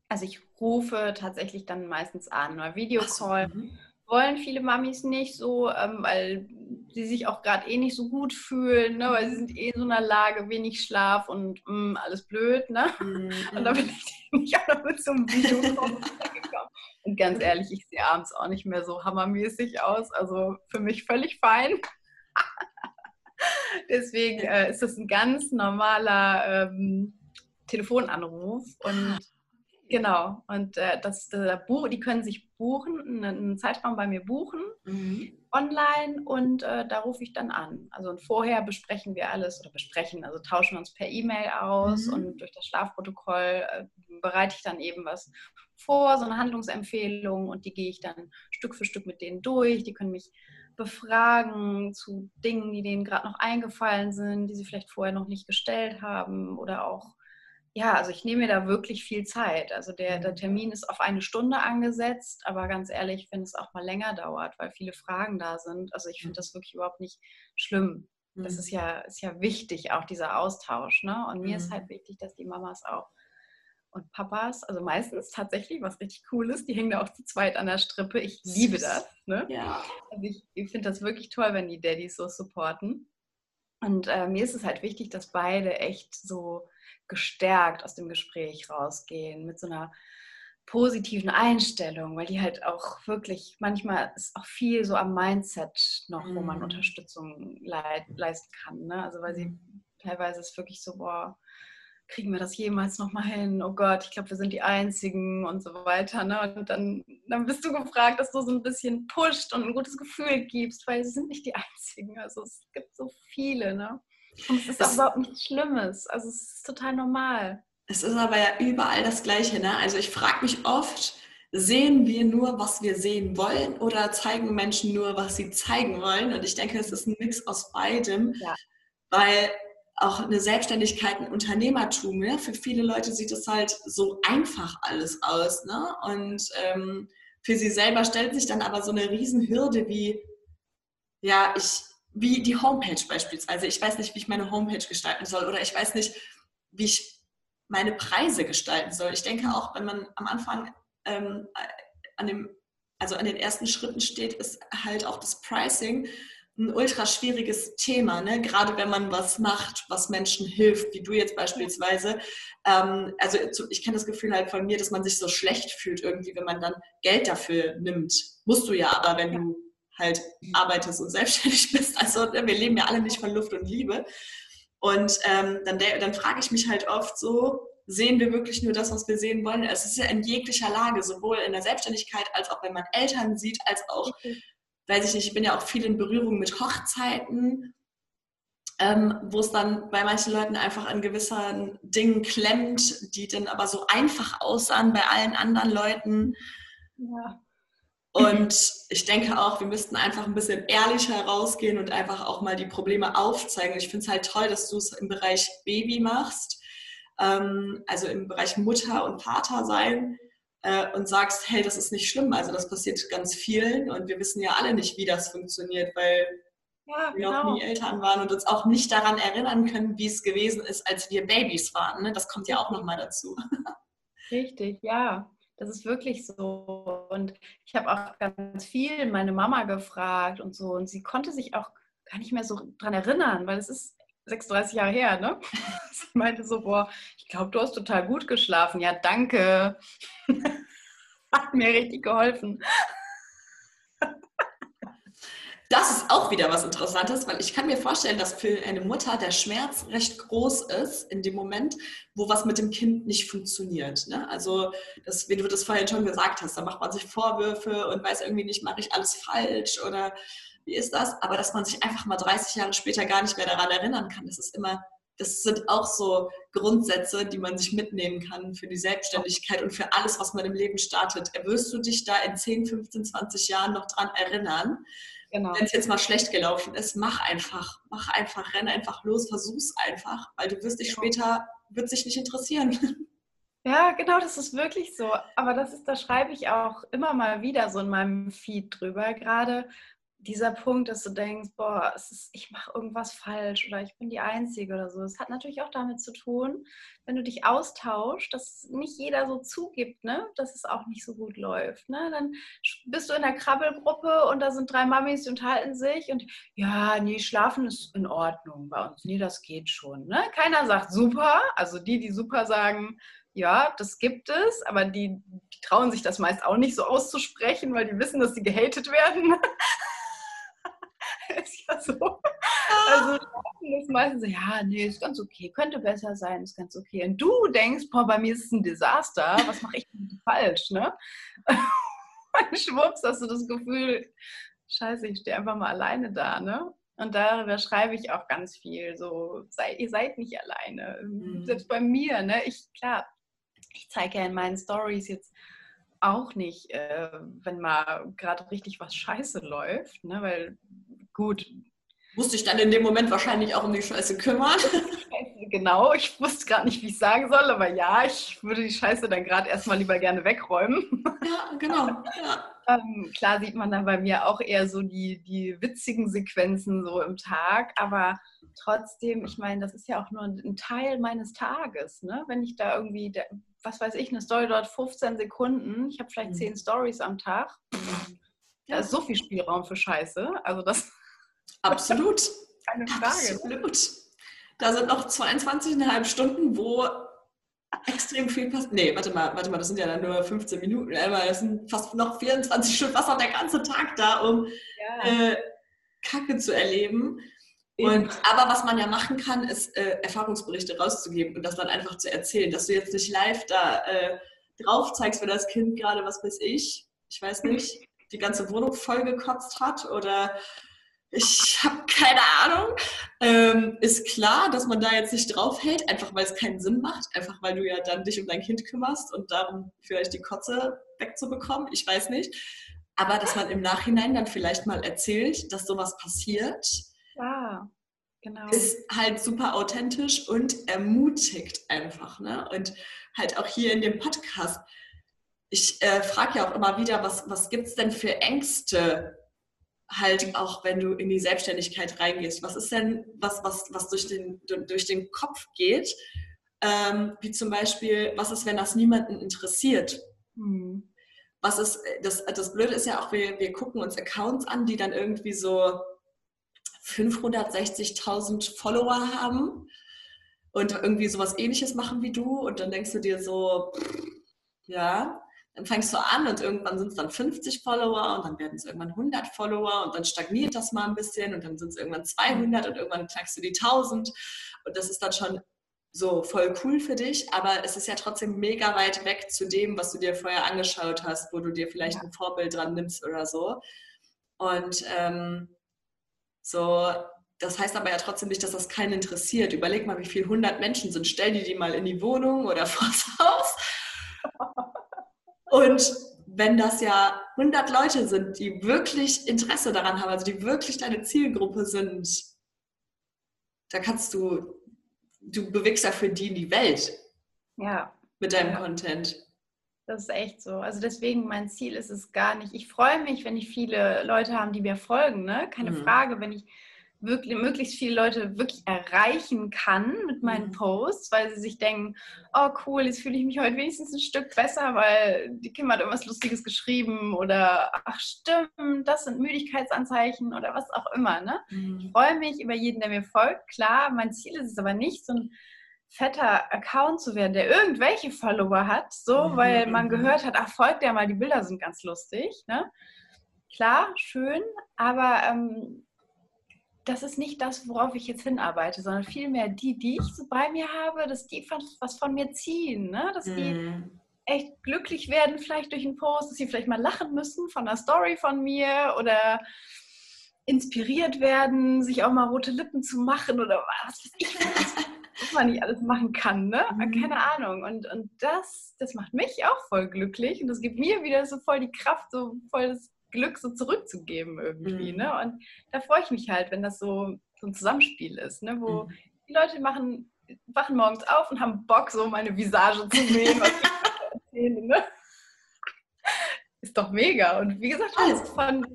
Also ich rufe tatsächlich dann meistens an, weil Videocall so, mhm. wollen viele Mamis nicht so, ähm, weil sie sich auch gerade eh nicht so gut fühlen, ne? weil sie sind eh in so einer Lage, wenig Schlaf und mh, mm, alles blöd. Ne? Mhm. Und da bin ich nicht auch noch mit so einem Videocall gekommen. Und ganz ehrlich, ich sehe abends auch nicht mehr so hammermäßig aus. Also für mich völlig fein. Deswegen äh, ist das ein ganz normaler ähm, Telefonanruf und Genau, und äh, das, äh, die können sich buchen, einen Zeitraum bei mir buchen, mhm. online und äh, da rufe ich dann an. Also und vorher besprechen wir alles oder besprechen, also tauschen uns per E-Mail aus mhm. und durch das Schlafprotokoll äh, bereite ich dann eben was vor, so eine Handlungsempfehlung und die gehe ich dann Stück für Stück mit denen durch. Die können mich befragen zu Dingen, die denen gerade noch eingefallen sind, die sie vielleicht vorher noch nicht gestellt haben oder auch ja, also ich nehme mir da wirklich viel Zeit. Also der, der mhm. Termin ist auf eine Stunde angesetzt, aber ganz ehrlich, wenn es auch mal länger dauert, weil viele Fragen da sind. Also ich finde mhm. das wirklich überhaupt nicht schlimm. Das ist mhm. ja, ist ja wichtig, auch dieser Austausch. Ne? Und mir ist halt wichtig, dass die Mamas auch und Papas, also meistens tatsächlich, was richtig cool ist, die hängen da auch zu zweit an der Strippe. Ich liebe das. Ne? Ja. Also ich, ich finde das wirklich toll, wenn die Daddys so supporten. Und äh, mir ist es halt wichtig, dass beide echt so gestärkt aus dem Gespräch rausgehen, mit so einer positiven Einstellung, weil die halt auch wirklich, manchmal ist auch viel so am Mindset noch, wo man mhm. Unterstützung leisten kann. Ne? Also weil sie mhm. teilweise ist wirklich so, boah, kriegen wir das jemals nochmal hin? Oh Gott, ich glaube, wir sind die Einzigen und so weiter. Ne? Und dann, dann bist du gefragt, dass du so ein bisschen pusht und ein gutes Gefühl gibst, weil sie sind nicht die Einzigen. Also es gibt so viele. Ne? Und es ist auch überhaupt nichts Schlimmes. Also es ist total normal. Es ist aber ja überall das Gleiche. Ne? Also ich frage mich oft, sehen wir nur, was wir sehen wollen oder zeigen Menschen nur, was sie zeigen wollen? Und ich denke, es ist ein Mix aus beidem, ja. weil auch eine Selbstständigkeit, ein Unternehmertum, ne? für viele Leute sieht es halt so einfach alles aus. Ne? Und ähm, für sie selber stellt sich dann aber so eine Riesenhürde wie, ja, ich, wie die Homepage beispielsweise. Ich weiß nicht, wie ich meine Homepage gestalten soll oder ich weiß nicht, wie ich meine Preise gestalten soll. Ich denke auch, wenn man am Anfang ähm, an dem, also an den ersten Schritten steht, ist halt auch das Pricing ein ultra schwieriges Thema, ne? gerade wenn man was macht, was Menschen hilft, wie du jetzt beispielsweise. Ähm, also ich kenne das Gefühl halt von mir, dass man sich so schlecht fühlt irgendwie, wenn man dann Geld dafür nimmt. Musst du ja aber, wenn du halt arbeitest und selbstständig bist. Also ne, wir leben ja alle nicht von Luft und Liebe. Und ähm, dann, dann frage ich mich halt oft so, sehen wir wirklich nur das, was wir sehen wollen? Es ist ja in jeglicher Lage, sowohl in der Selbstständigkeit als auch wenn man Eltern sieht, als auch, weiß ich nicht, ich bin ja auch viel in Berührung mit Hochzeiten, ähm, wo es dann bei manchen Leuten einfach an gewissen Dingen klemmt, die dann aber so einfach aussahen bei allen anderen Leuten. Ja. Und ich denke auch, wir müssten einfach ein bisschen ehrlicher rausgehen und einfach auch mal die Probleme aufzeigen. Ich finde es halt toll, dass du es im Bereich Baby machst, ähm, also im Bereich Mutter und Vater sein äh, und sagst, hey, das ist nicht schlimm. Also das passiert ganz vielen und wir wissen ja alle nicht, wie das funktioniert, weil ja, wir genau. noch nie Eltern waren und uns auch nicht daran erinnern können, wie es gewesen ist, als wir Babys waren. Ne? Das kommt ja auch nochmal dazu. Richtig, ja. Das ist wirklich so. Und ich habe auch ganz viel meine Mama gefragt und so. Und sie konnte sich auch gar nicht mehr so dran erinnern, weil es ist 36 Jahre her, ne? Sie meinte so, boah, ich glaube, du hast total gut geschlafen. Ja, danke. Hat mir richtig geholfen. Das ist auch wieder was Interessantes, weil ich kann mir vorstellen, dass für eine Mutter der Schmerz recht groß ist in dem Moment, wo was mit dem Kind nicht funktioniert. Ne? Also, das, wie du das vorhin schon gesagt hast, da macht man sich Vorwürfe und weiß irgendwie nicht, mache ich alles falsch oder wie ist das? Aber dass man sich einfach mal 30 Jahre später gar nicht mehr daran erinnern kann, das ist immer, das sind auch so Grundsätze, die man sich mitnehmen kann für die Selbstständigkeit und für alles, was man im Leben startet. Wirst du dich da in 10, 15, 20 Jahren noch dran erinnern? Genau. Wenn es jetzt mal schlecht gelaufen ist, mach einfach. Mach einfach, renn einfach los, versuch's einfach, weil du wirst dich später, wird sich nicht interessieren. Ja, genau, das ist wirklich so. Aber das ist, da schreibe ich auch immer mal wieder so in meinem Feed drüber. Gerade dieser Punkt, dass du denkst, boah, ist, ich mache irgendwas falsch oder ich bin die Einzige oder so. Es hat natürlich auch damit zu tun, wenn du dich austauschst, dass nicht jeder so zugibt, ne, dass es auch nicht so gut läuft. Ne? Dann bist du in der Krabbelgruppe und da sind drei Mamis, die unterhalten sich und ja, nee, schlafen ist in Ordnung bei uns. Nee, das geht schon. Ne? Keiner sagt super. Also die, die super sagen, ja, das gibt es, aber die, die trauen sich das meist auch nicht so auszusprechen, weil die wissen, dass sie gehatet werden. ist ja so. Also ist meistens so, ja, nee, ist ganz okay, könnte besser sein, ist ganz okay. Und du denkst, boah, bei mir ist es ein Desaster, was mache ich denn falsch, ne? Und schwupps hast du das Gefühl, scheiße, ich stehe einfach mal alleine da, ne? Und darüber schreibe ich auch ganz viel. So, sei, ihr seid nicht alleine. Mhm. Selbst bei mir, ne? Ich, klar, ich zeige ja in meinen Stories jetzt auch nicht, äh, wenn mal gerade richtig was scheiße läuft, ne? Weil gut. Musste ich dann in dem Moment wahrscheinlich auch um die Scheiße kümmern? genau, ich wusste gerade nicht, wie ich sagen soll, aber ja, ich würde die Scheiße dann gerade erstmal lieber gerne wegräumen. Ja, genau. Ja. ähm, klar sieht man dann bei mir auch eher so die, die witzigen Sequenzen so im Tag, aber trotzdem, ich meine, das ist ja auch nur ein Teil meines Tages, ne? Wenn ich da irgendwie, was weiß ich, eine Story dort 15 Sekunden, ich habe vielleicht mhm. 10 Stories am Tag. Da ist so viel Spielraum für Scheiße. Also das Absolut. Keine Frage. Absolut. Da sind noch 22,5 Stunden, wo extrem viel passiert. Nee, warte mal, warte mal, das sind ja dann nur 15 Minuten. Das sind fast noch 24 Stunden, fast noch der ganze Tag da, um ja. äh, Kacke zu erleben. Und, aber was man ja machen kann, ist äh, Erfahrungsberichte rauszugeben und das dann einfach zu erzählen, dass du jetzt nicht live da äh, drauf zeigst, wenn das Kind gerade, was weiß ich, ich weiß nicht, die ganze Wohnung vollgekotzt hat oder ich habe keine Ahnung. Ähm, ist klar, dass man da jetzt nicht draufhält, einfach weil es keinen Sinn macht, einfach weil du ja dann dich um dein Kind kümmerst und darum vielleicht die Kotze wegzubekommen. Ich weiß nicht. Aber dass man im Nachhinein dann vielleicht mal erzählt, dass sowas passiert, ja, genau. ist halt super authentisch und ermutigt einfach. Ne? Und halt auch hier in dem Podcast. Ich äh, frage ja auch immer wieder, was, was gibt es denn für Ängste halt auch, wenn du in die Selbstständigkeit reingehst. Was ist denn was, was, was durch, den, durch den Kopf geht? Ähm, wie zum Beispiel, was ist, wenn das niemanden interessiert? Hm. Was ist, das, das Blöde ist ja auch, wir, wir gucken uns Accounts an, die dann irgendwie so 560.000 Follower haben und irgendwie sowas ähnliches machen wie du und dann denkst du dir so, ja, dann fängst du an und irgendwann sind es dann 50 Follower und dann werden es irgendwann 100 Follower und dann stagniert das mal ein bisschen und dann sind es irgendwann 200 und irgendwann knackst du die 1000 und das ist dann schon so voll cool für dich, aber es ist ja trotzdem mega weit weg zu dem, was du dir vorher angeschaut hast, wo du dir vielleicht ein Vorbild dran nimmst oder so. Und ähm, so, das heißt aber ja trotzdem nicht, dass das keinen interessiert. Überleg mal, wie viele 100 Menschen sind. Stell dir die mal in die Wohnung oder vors Haus und wenn das ja 100 Leute sind, die wirklich Interesse daran haben, also die wirklich deine Zielgruppe sind, da kannst du, du bewegst ja für die in die Welt. Ja. Mit deinem ja. Content. Das ist echt so. Also deswegen, mein Ziel ist es gar nicht. Ich freue mich, wenn ich viele Leute haben, die mir folgen, ne? Keine mhm. Frage, wenn ich wirklich, möglichst viele Leute wirklich erreichen kann mit meinen mhm. Posts, weil sie sich denken, oh cool, jetzt fühle ich mich heute wenigstens ein Stück besser, weil die Kim hat irgendwas Lustiges geschrieben oder ach stimmt, das sind Müdigkeitsanzeichen oder was auch immer. Ne? Mhm. Ich freue mich über jeden, der mir folgt. Klar, mein Ziel ist es aber nicht, so ein fetter Account zu werden, der irgendwelche Follower hat, so, mhm. weil man gehört hat, ach, folgt der mal, die Bilder sind ganz lustig. Ne? Klar, schön, aber ähm, das ist nicht das, worauf ich jetzt hinarbeite, sondern vielmehr die, die ich so bei mir habe, dass die was von mir ziehen, ne? dass die mm. echt glücklich werden, vielleicht durch einen Post, dass sie vielleicht mal lachen müssen von einer Story von mir oder inspiriert werden, sich auch mal rote Lippen zu machen oder was weiß ich, was man nicht alles machen kann, ne? Mhm. Keine Ahnung. Und, und das, das macht mich auch voll glücklich und das gibt mir wieder so voll die Kraft, so voll das Glück so zurückzugeben irgendwie. Mhm. Ne? Und da freue ich mich halt, wenn das so, so ein Zusammenspiel ist, ne? wo mhm. die Leute machen wachen morgens auf und haben Bock, so meine Visage zu sehen, was ich erzähle. Ne? Ist doch mega. Und wie gesagt, alles von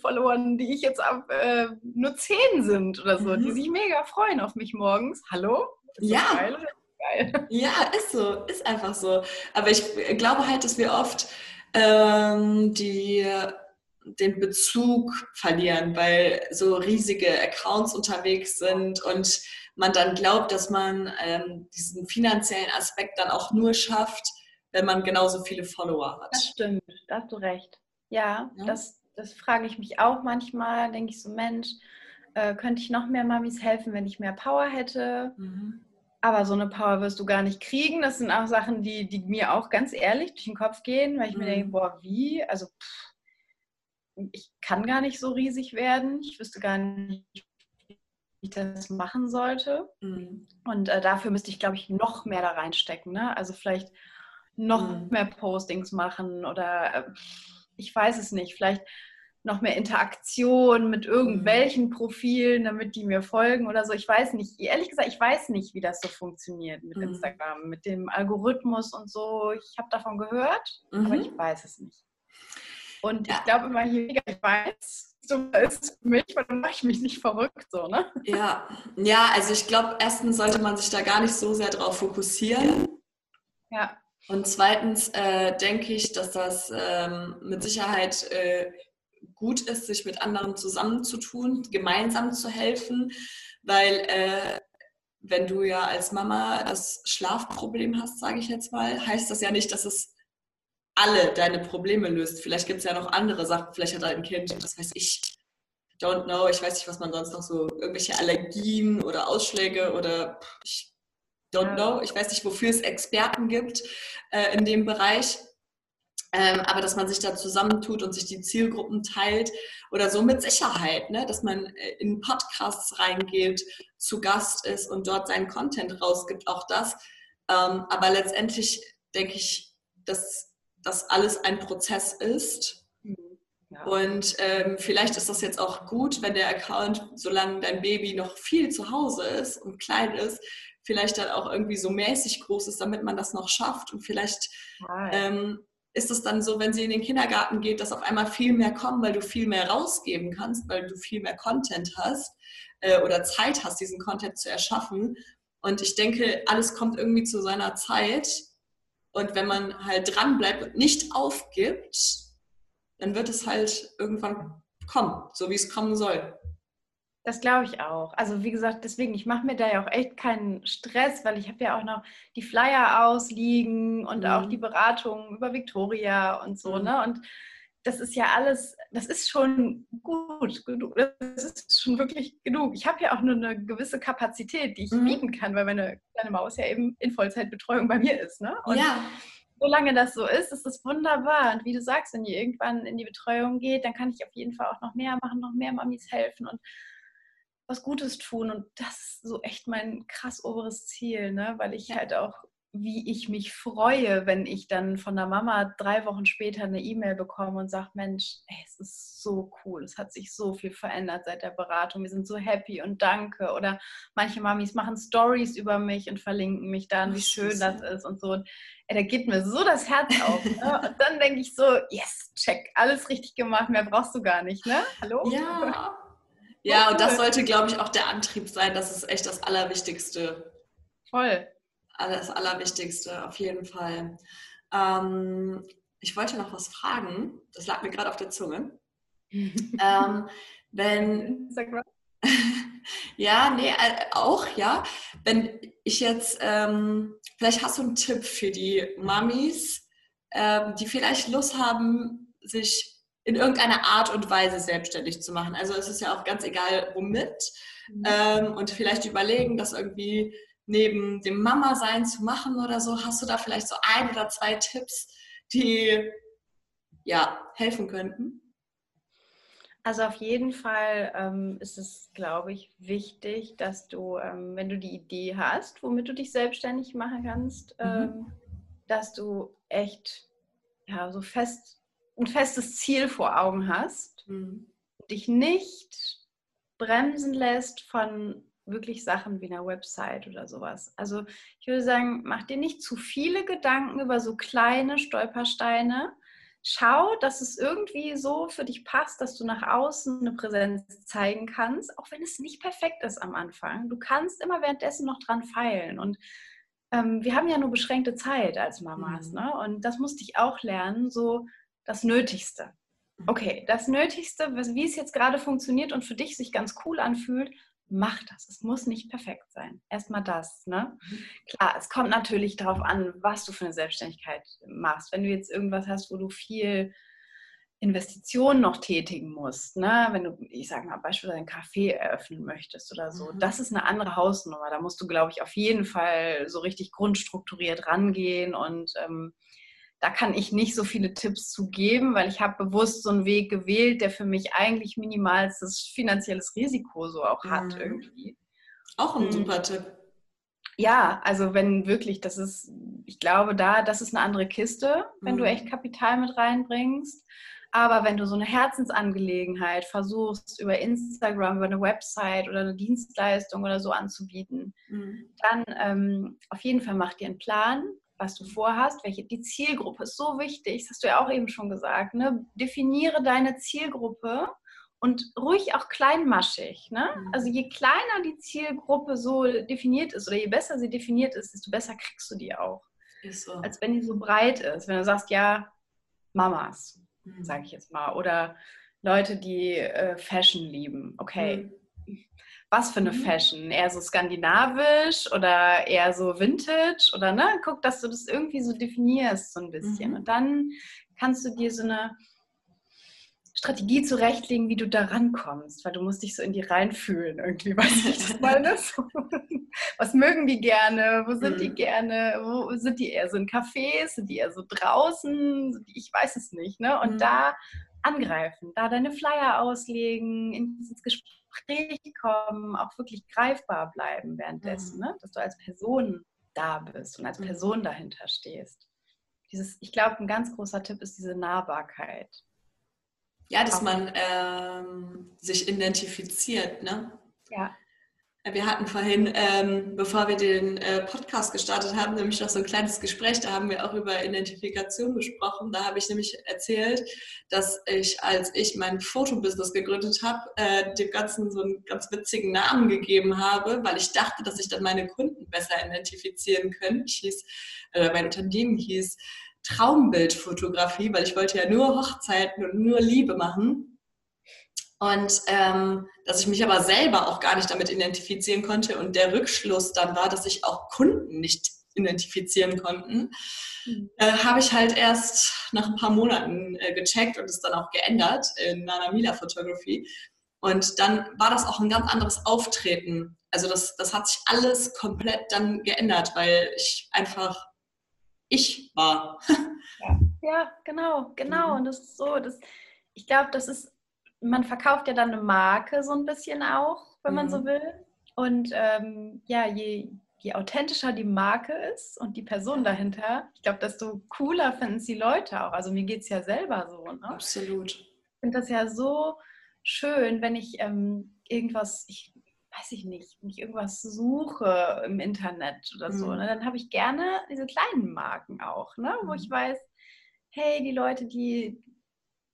Followern, die ich jetzt ab äh, nur zehn sind oder so, mhm. die sich mega freuen auf mich morgens. Hallo? Ist ja. Geil, geil? Ja, ist so, ist einfach so. Aber ich glaube halt, dass wir oft ähm, die den Bezug verlieren, weil so riesige Accounts unterwegs sind und man dann glaubt, dass man ähm, diesen finanziellen Aspekt dann auch nur schafft, wenn man genauso viele Follower hat. Das stimmt, da hast du recht. Ja, ja? Das, das frage ich mich auch manchmal. Denke ich so, Mensch, äh, könnte ich noch mehr Mamis helfen, wenn ich mehr Power hätte? Mhm. Aber so eine Power wirst du gar nicht kriegen. Das sind auch Sachen, die, die mir auch ganz ehrlich durch den Kopf gehen, weil ich mhm. mir denke, boah, wie? Also, pff, ich kann gar nicht so riesig werden. Ich wüsste gar nicht, wie ich das machen sollte. Mhm. Und äh, dafür müsste ich, glaube ich, noch mehr da reinstecken. Ne? Also vielleicht noch mhm. mehr Postings machen oder äh, ich weiß es nicht. Vielleicht noch mehr Interaktion mit irgendwelchen mhm. Profilen, damit die mir folgen oder so. Ich weiß nicht. Ehrlich gesagt, ich weiß nicht, wie das so funktioniert mit mhm. Instagram, mit dem Algorithmus und so. Ich habe davon gehört, aber mhm. ich weiß es nicht. Und ich glaube immer, je weniger ich weiß, so ist für mich, weil dann mache ich mich nicht verrückt, so, ne? Ja, ja also ich glaube, erstens sollte man sich da gar nicht so sehr drauf fokussieren. Ja. Und zweitens äh, denke ich, dass das ähm, mit Sicherheit äh, gut ist, sich mit anderen zusammenzutun, gemeinsam zu helfen, weil äh, wenn du ja als Mama das Schlafproblem hast, sage ich jetzt mal, heißt das ja nicht, dass es alle deine Probleme löst. Vielleicht gibt es ja noch andere Sachen. Vielleicht hat ein Kind, was weiß ich, don't know, ich weiß nicht, was man sonst noch so, irgendwelche Allergien oder Ausschläge oder ich don't know. Ich weiß nicht, wofür es Experten gibt äh, in dem Bereich. Ähm, aber dass man sich da zusammentut und sich die Zielgruppen teilt oder so mit Sicherheit, ne? dass man äh, in Podcasts reingeht, zu Gast ist und dort seinen Content rausgibt, auch das. Ähm, aber letztendlich denke ich, dass dass alles ein Prozess ist. Mhm. Ja. Und ähm, vielleicht ist das jetzt auch gut, wenn der Account, solange dein Baby noch viel zu Hause ist und klein ist, vielleicht dann auch irgendwie so mäßig groß ist, damit man das noch schafft. Und vielleicht ähm, ist es dann so, wenn sie in den Kindergarten geht, dass auf einmal viel mehr kommen, weil du viel mehr rausgeben kannst, weil du viel mehr Content hast äh, oder Zeit hast, diesen Content zu erschaffen. Und ich denke, alles kommt irgendwie zu seiner Zeit. Und wenn man halt dran bleibt und nicht aufgibt, dann wird es halt irgendwann kommen, so wie es kommen soll. Das glaube ich auch. Also wie gesagt, deswegen, ich mache mir da ja auch echt keinen Stress, weil ich habe ja auch noch die Flyer ausliegen und mhm. auch die Beratung über Victoria und so, mhm. ne? Und das ist ja alles, das ist schon gut, das ist schon wirklich genug. Ich habe ja auch nur eine gewisse Kapazität, die ich mhm. bieten kann, weil meine kleine Maus ja eben in Vollzeitbetreuung bei mir ist. Ne? Und ja. solange das so ist, ist das wunderbar. Und wie du sagst, wenn die irgendwann in die Betreuung geht, dann kann ich auf jeden Fall auch noch mehr machen, noch mehr Mamis helfen und was Gutes tun. Und das ist so echt mein krass oberes Ziel, ne? weil ich halt auch wie ich mich freue, wenn ich dann von der Mama drei Wochen später eine E-Mail bekomme und sage, Mensch, ey, es ist so cool, es hat sich so viel verändert seit der Beratung, wir sind so happy und danke. Oder manche Mamis machen Stories über mich und verlinken mich dann, wie schön das ist und so. Und, ey, da geht mir so das Herz auf. Ne? Und dann denke ich so, yes, check, alles richtig gemacht, mehr brauchst du gar nicht, ne? Hallo? Ja. Ja, und das sollte, glaube ich, auch der Antrieb sein. Das ist echt das Allerwichtigste. Voll das Allerwichtigste, auf jeden Fall. Ähm, ich wollte noch was fragen, das lag mir gerade auf der Zunge. ähm, wenn. Sag mal. ja, nee, äh, auch, ja. Wenn ich jetzt, ähm, vielleicht hast du einen Tipp für die Mamis, ähm, die vielleicht Lust haben, sich in irgendeiner Art und Weise selbstständig zu machen. Also es ist ja auch ganz egal, womit. Mhm. Ähm, und vielleicht überlegen, das irgendwie neben dem Mama-Sein zu machen oder so? Hast du da vielleicht so ein oder zwei Tipps, die ja helfen könnten? Also auf jeden Fall ähm, ist es, glaube ich, wichtig, dass du, ähm, wenn du die Idee hast, womit du dich selbstständig machen kannst, mhm. ähm, dass du echt ja, so fest, ein festes Ziel vor Augen hast, mhm. dich nicht bremsen lässt von wirklich Sachen wie eine Website oder sowas. Also ich würde sagen, mach dir nicht zu viele Gedanken über so kleine Stolpersteine. Schau, dass es irgendwie so für dich passt, dass du nach außen eine Präsenz zeigen kannst, auch wenn es nicht perfekt ist am Anfang. Du kannst immer währenddessen noch dran feilen. Und ähm, wir haben ja nur beschränkte Zeit als Mamas. Mhm. Ne? Und das musste ich auch lernen, so das Nötigste. Mhm. Okay, das Nötigste, wie es jetzt gerade funktioniert und für dich sich ganz cool anfühlt, mach das. Es muss nicht perfekt sein. Erstmal das. Ne? Mhm. Klar, es kommt natürlich darauf an, was du für eine Selbstständigkeit machst. Wenn du jetzt irgendwas hast, wo du viel Investitionen noch tätigen musst, ne? wenn du, ich sage mal, beispielsweise ein Café eröffnen möchtest oder so, mhm. das ist eine andere Hausnummer. Da musst du, glaube ich, auf jeden Fall so richtig grundstrukturiert rangehen und ähm, da kann ich nicht so viele Tipps zu geben, weil ich habe bewusst so einen Weg gewählt, der für mich eigentlich minimalstes finanzielles Risiko so auch hat mhm. irgendwie. Auch ein super Tipp. Ja, also wenn wirklich, das ist, ich glaube, da, das ist eine andere Kiste, wenn mhm. du echt Kapital mit reinbringst. Aber wenn du so eine Herzensangelegenheit versuchst, über Instagram, über eine Website oder eine Dienstleistung oder so anzubieten, mhm. dann ähm, auf jeden Fall mach dir einen Plan, was du vorhast, welche die Zielgruppe ist so wichtig, das hast du ja auch eben schon gesagt. Ne? Definiere deine Zielgruppe und ruhig auch kleinmaschig. Ne? Mhm. Also je kleiner die Zielgruppe so definiert ist oder je besser sie definiert ist, desto besser kriegst du die auch. So. Als wenn die so breit ist. Wenn du sagst, ja, Mamas, mhm. sage ich jetzt mal, oder Leute, die äh, Fashion lieben. Okay, mhm was für eine mhm. Fashion? Eher so skandinavisch oder eher so vintage oder ne? Guck, dass du das irgendwie so definierst so ein bisschen. Mhm. Und dann kannst du dir so eine Strategie zurechtlegen, wie du da rankommst, weil du musst dich so in die reinfühlen irgendwie, weiß ich das meine? Was mögen die gerne? Wo sind mhm. die gerne? Wo sind die eher so in Cafés? Sind die eher so draußen? Ich weiß es nicht, ne? Und mhm. da angreifen, da deine Flyer auslegen, ins Gespräch Gespräch kommen, auch wirklich greifbar bleiben währenddessen, mhm. ne? dass du als Person da bist und als mhm. Person dahinter stehst. Dieses, ich glaube, ein ganz großer Tipp ist diese Nahbarkeit. Ja, dass man ähm, sich identifiziert, ne? Ja. Wir hatten vorhin, ähm, bevor wir den äh, Podcast gestartet haben, nämlich noch so ein kleines Gespräch, da haben wir auch über Identifikation gesprochen. Da habe ich nämlich erzählt, dass ich, als ich mein Fotobusiness gegründet habe, äh, dem Ganzen so einen ganz witzigen Namen gegeben habe, weil ich dachte, dass ich dann meine Kunden besser identifizieren könnte. Ich hieß, äh, mein Unternehmen hieß Traumbildfotografie, weil ich wollte ja nur Hochzeiten und nur Liebe machen. Und ähm, dass ich mich aber selber auch gar nicht damit identifizieren konnte. Und der Rückschluss dann war, dass ich auch Kunden nicht identifizieren konnten, mhm. äh, habe ich halt erst nach ein paar Monaten äh, gecheckt und es dann auch geändert in Nana Mila Photography. Und dann war das auch ein ganz anderes Auftreten. Also das, das hat sich alles komplett dann geändert, weil ich einfach ich war. ja. genau, genau. Mhm. Und das ist so, das, ich glaube, das ist man verkauft ja dann eine Marke so ein bisschen auch, wenn man so mhm. will. Und ähm, ja, je, je authentischer die Marke ist und die Person dahinter, ich glaube, desto cooler finden es die Leute auch. Also mir geht es ja selber so. Ne? Absolut. Ich finde das ja so schön, wenn ich ähm, irgendwas, ich weiß ich nicht, wenn ich irgendwas suche im Internet oder so, mhm. ne, dann habe ich gerne diese kleinen Marken auch, ne, wo ich mhm. weiß, hey, die Leute, die,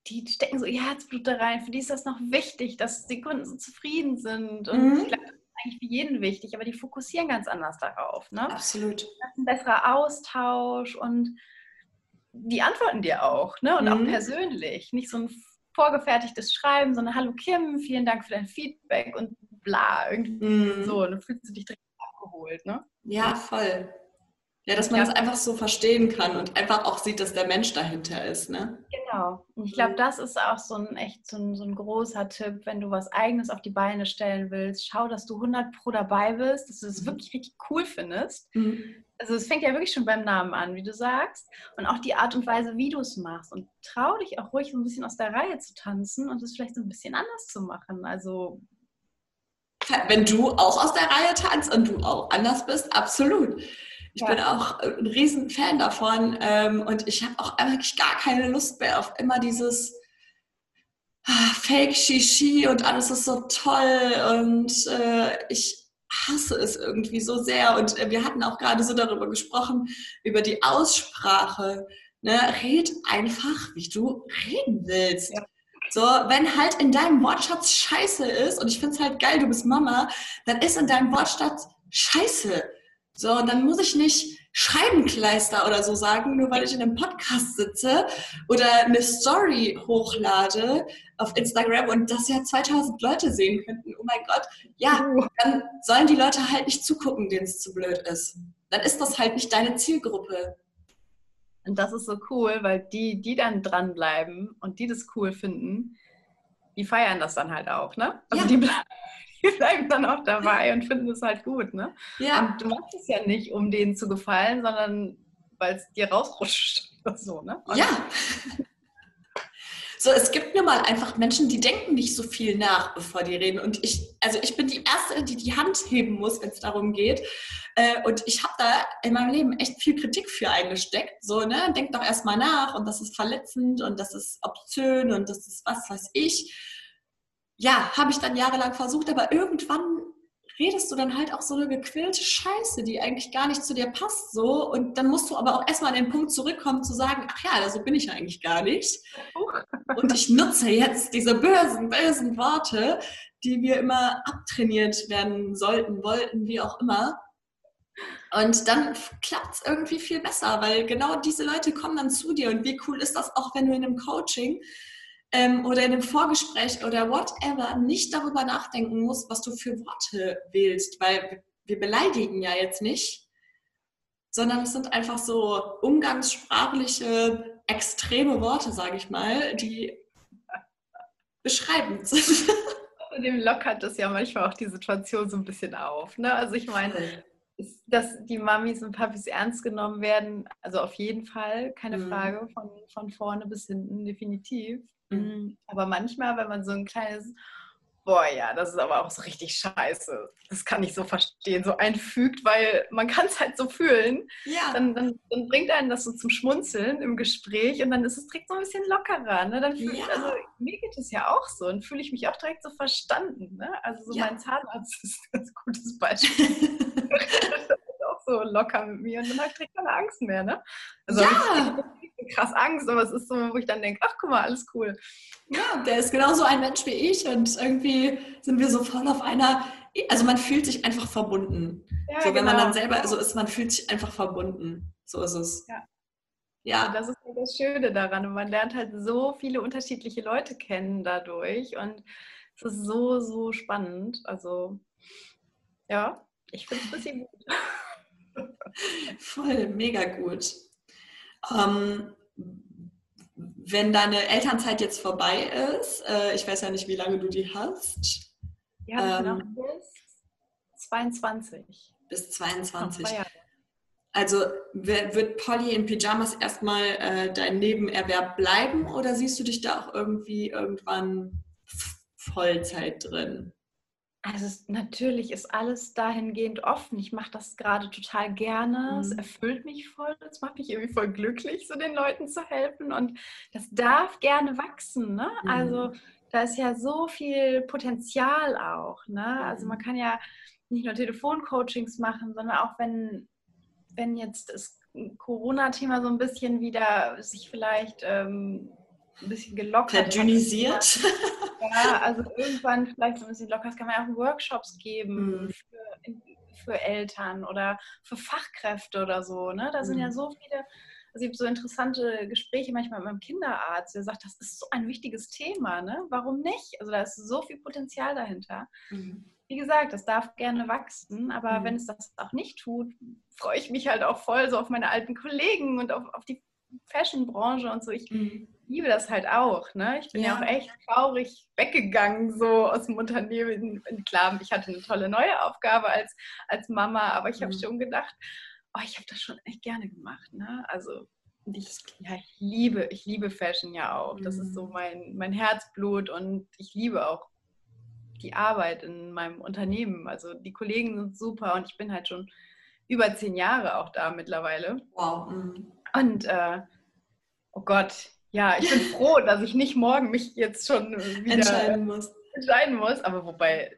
die stecken so ihr Herzblut da rein. Für die ist das noch wichtig, dass die Kunden so zufrieden sind. Und mhm. ich glaube, das ist eigentlich für jeden wichtig, aber die fokussieren ganz anders darauf. Ne? Absolut. Das ist ein besserer Austausch und die antworten dir auch. Ne? Und mhm. auch persönlich. Nicht so ein vorgefertigtes Schreiben, sondern Hallo Kim, vielen Dank für dein Feedback und bla. Irgendwie mhm. so. Und dann fühlst du dich direkt abgeholt. Ne? Ja, voll. Ja, dass man ja. das einfach so verstehen kann und einfach auch sieht, dass der Mensch dahinter ist, ne? Genau. Und ich glaube, mhm. das ist auch so ein echt so ein, so ein großer Tipp, wenn du was Eigenes auf die Beine stellen willst. Schau, dass du 100 pro dabei bist, dass du das mhm. wirklich richtig cool findest. Mhm. Also es fängt ja wirklich schon beim Namen an, wie du sagst. Und auch die Art und Weise, wie du es machst. Und trau dich auch ruhig so ein bisschen aus der Reihe zu tanzen und es vielleicht so ein bisschen anders zu machen. Also wenn du auch aus der Reihe tanzt und du auch anders bist, absolut. Ich ja. bin auch ein riesen Fan davon ähm, und ich habe auch eigentlich gar keine Lust mehr auf immer dieses ah, Fake Shishi und alles ist so toll und äh, ich hasse es irgendwie so sehr. Und äh, wir hatten auch gerade so darüber gesprochen, über die Aussprache. Ne? Red einfach, wie du reden willst. Ja. So, wenn halt in deinem Wortschatz Scheiße ist, und ich finde es halt geil, du bist Mama, dann ist in deinem Wortschatz Scheiße. So, und dann muss ich nicht Scheibenkleister oder so sagen, nur weil ich in einem Podcast sitze oder eine Story hochlade auf Instagram und das ja 2000 Leute sehen könnten. Oh mein Gott, ja, dann sollen die Leute halt nicht zugucken, denen es zu blöd ist. Dann ist das halt nicht deine Zielgruppe. Und das ist so cool, weil die, die dann dranbleiben und die das cool finden, die feiern das dann halt auch, ne? Also ja. die, bleiben, die bleiben dann auch dabei und finden es halt gut, ne? Ja. Und du machst es ja nicht, um denen zu gefallen, sondern weil es dir rausrutscht oder so, ne? Und ja. So, es gibt nun mal einfach Menschen, die denken nicht so viel nach, bevor die reden. Und ich, also ich bin die Erste, die die Hand heben muss, wenn es darum geht. Äh, und ich habe da in meinem Leben echt viel Kritik für eingesteckt. So, ne, denk doch erstmal nach und das ist verletzend und das ist obszön und das ist was weiß ich. Ja, habe ich dann jahrelang versucht, aber irgendwann redest du dann halt auch so eine gequillte Scheiße, die eigentlich gar nicht zu dir passt, so. Und dann musst du aber auch erstmal an den Punkt zurückkommen, zu sagen, ach ja, so bin ich eigentlich gar nicht. Und ich nutze jetzt diese bösen, bösen Worte, die wir immer abtrainiert werden sollten, wollten, wie auch immer. Und dann klappt es irgendwie viel besser, weil genau diese Leute kommen dann zu dir. Und wie cool ist das auch, wenn du in einem Coaching ähm, oder in einem Vorgespräch oder whatever nicht darüber nachdenken musst, was du für Worte wählst, weil wir beleidigen ja jetzt nicht, sondern es sind einfach so umgangssprachliche, extreme Worte, sage ich mal, die beschreibend sind. Dem lockert das ja manchmal auch die Situation so ein bisschen auf. Ne? Also ich meine, dass die Mamis und Papis ernst genommen werden, also auf jeden Fall, keine mhm. Frage, von, von vorne bis hinten, definitiv. Mhm. Aber manchmal, wenn man so ein kleines, boah ja, das ist aber auch so richtig scheiße, das kann ich so verstehen, so einfügt, weil man kann es halt so fühlen, ja. dann, dann, dann, bringt einen das so zum Schmunzeln im Gespräch und dann ist es direkt so ein bisschen lockerer. Ne? Dann fühl ja. ich, also mir geht es ja auch so und fühle ich mich auch direkt so verstanden. Ne? Also so ja. mein Zahnarzt ist ein ganz gutes Beispiel. So locker mit mir und dann habe ich direkt keine Angst mehr. Ne? Also ja. krass Angst, aber es ist so, wo ich dann denke, ach guck mal, alles cool. Ja, der ist genauso ein Mensch wie ich und irgendwie sind wir so voll auf einer, also man fühlt sich einfach verbunden. Ja, so, wenn genau. man dann selber so ist, man fühlt sich einfach verbunden. So ist es. Ja. Ja. Und das ist halt das Schöne daran. Und man lernt halt so viele unterschiedliche Leute kennen dadurch. Und es ist so, so spannend. Also, ja, ich finde es ein bisschen gut. Voll, mega gut. Ähm, wenn deine Elternzeit jetzt vorbei ist, äh, ich weiß ja nicht, wie lange du die hast. Ja, ähm, bis 22. Bis 22. Also wird Polly in Pyjamas erstmal äh, dein Nebenerwerb bleiben oder siehst du dich da auch irgendwie irgendwann Vollzeit drin? Also natürlich ist alles dahingehend offen. Ich mache das gerade total gerne. Mhm. Es erfüllt mich voll. Es macht mich irgendwie voll glücklich, so den Leuten zu helfen. Und das darf gerne wachsen. Ne? Mhm. Also da ist ja so viel Potenzial auch. Ne? Also man mhm. kann ja nicht nur Telefoncoachings machen, sondern auch wenn, wenn jetzt das Corona-Thema so ein bisschen wieder sich vielleicht ähm, ein bisschen gelockert. Verdünnisiert. Ja, also irgendwann vielleicht so ein bisschen locker. Kann man ja auch Workshops geben mhm. für, für, Eltern oder für Fachkräfte oder so. Ne? Da sind mhm. ja so viele, also ich habe so interessante Gespräche manchmal mit meinem Kinderarzt, der sagt, das ist so ein wichtiges Thema. Ne? Warum nicht? Also da ist so viel Potenzial dahinter. Mhm. Wie gesagt, das darf gerne wachsen, aber mhm. wenn es das auch nicht tut, freue ich mich halt auch voll so auf meine alten Kollegen und auf, auf die Fashion-Branche und so. Ich mhm. Liebe das halt auch. Ne? Ich bin ja. ja. auch echt traurig weggegangen, so aus dem Unternehmen. Klar, ich hatte eine tolle neue Aufgabe als, als Mama, aber ich habe mhm. schon gedacht, oh, ich habe das schon echt gerne gemacht. Ne? Also ich, ja, ich liebe, ich liebe Fashion ja auch. Das ist so mhm. mein, mein Herzblut und ich liebe auch die Arbeit in meinem Unternehmen. Also die Kollegen sind super und ich bin halt schon über zehn Jahre auch da mittlerweile. Wow. Mhm. Und äh, oh Gott, ja, ich bin froh, dass ich nicht morgen mich jetzt schon wieder entscheiden muss. Entscheiden muss. Aber wobei,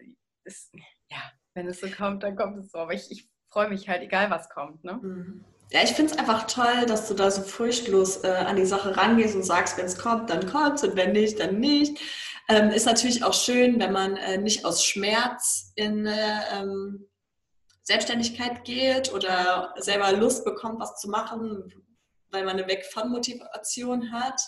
ist, ja, wenn es so kommt, dann kommt es so. Aber ich, ich freue mich halt, egal was kommt. Ne? Mhm. Ja, ich finde es einfach toll, dass du da so furchtlos äh, an die Sache rangehst und sagst, wenn es kommt, dann kommt und wenn nicht, dann nicht. Ähm, ist natürlich auch schön, wenn man äh, nicht aus Schmerz in äh, ähm, Selbstständigkeit geht oder selber Lust bekommt, was zu machen, weil man eine Weg von Motivation hat,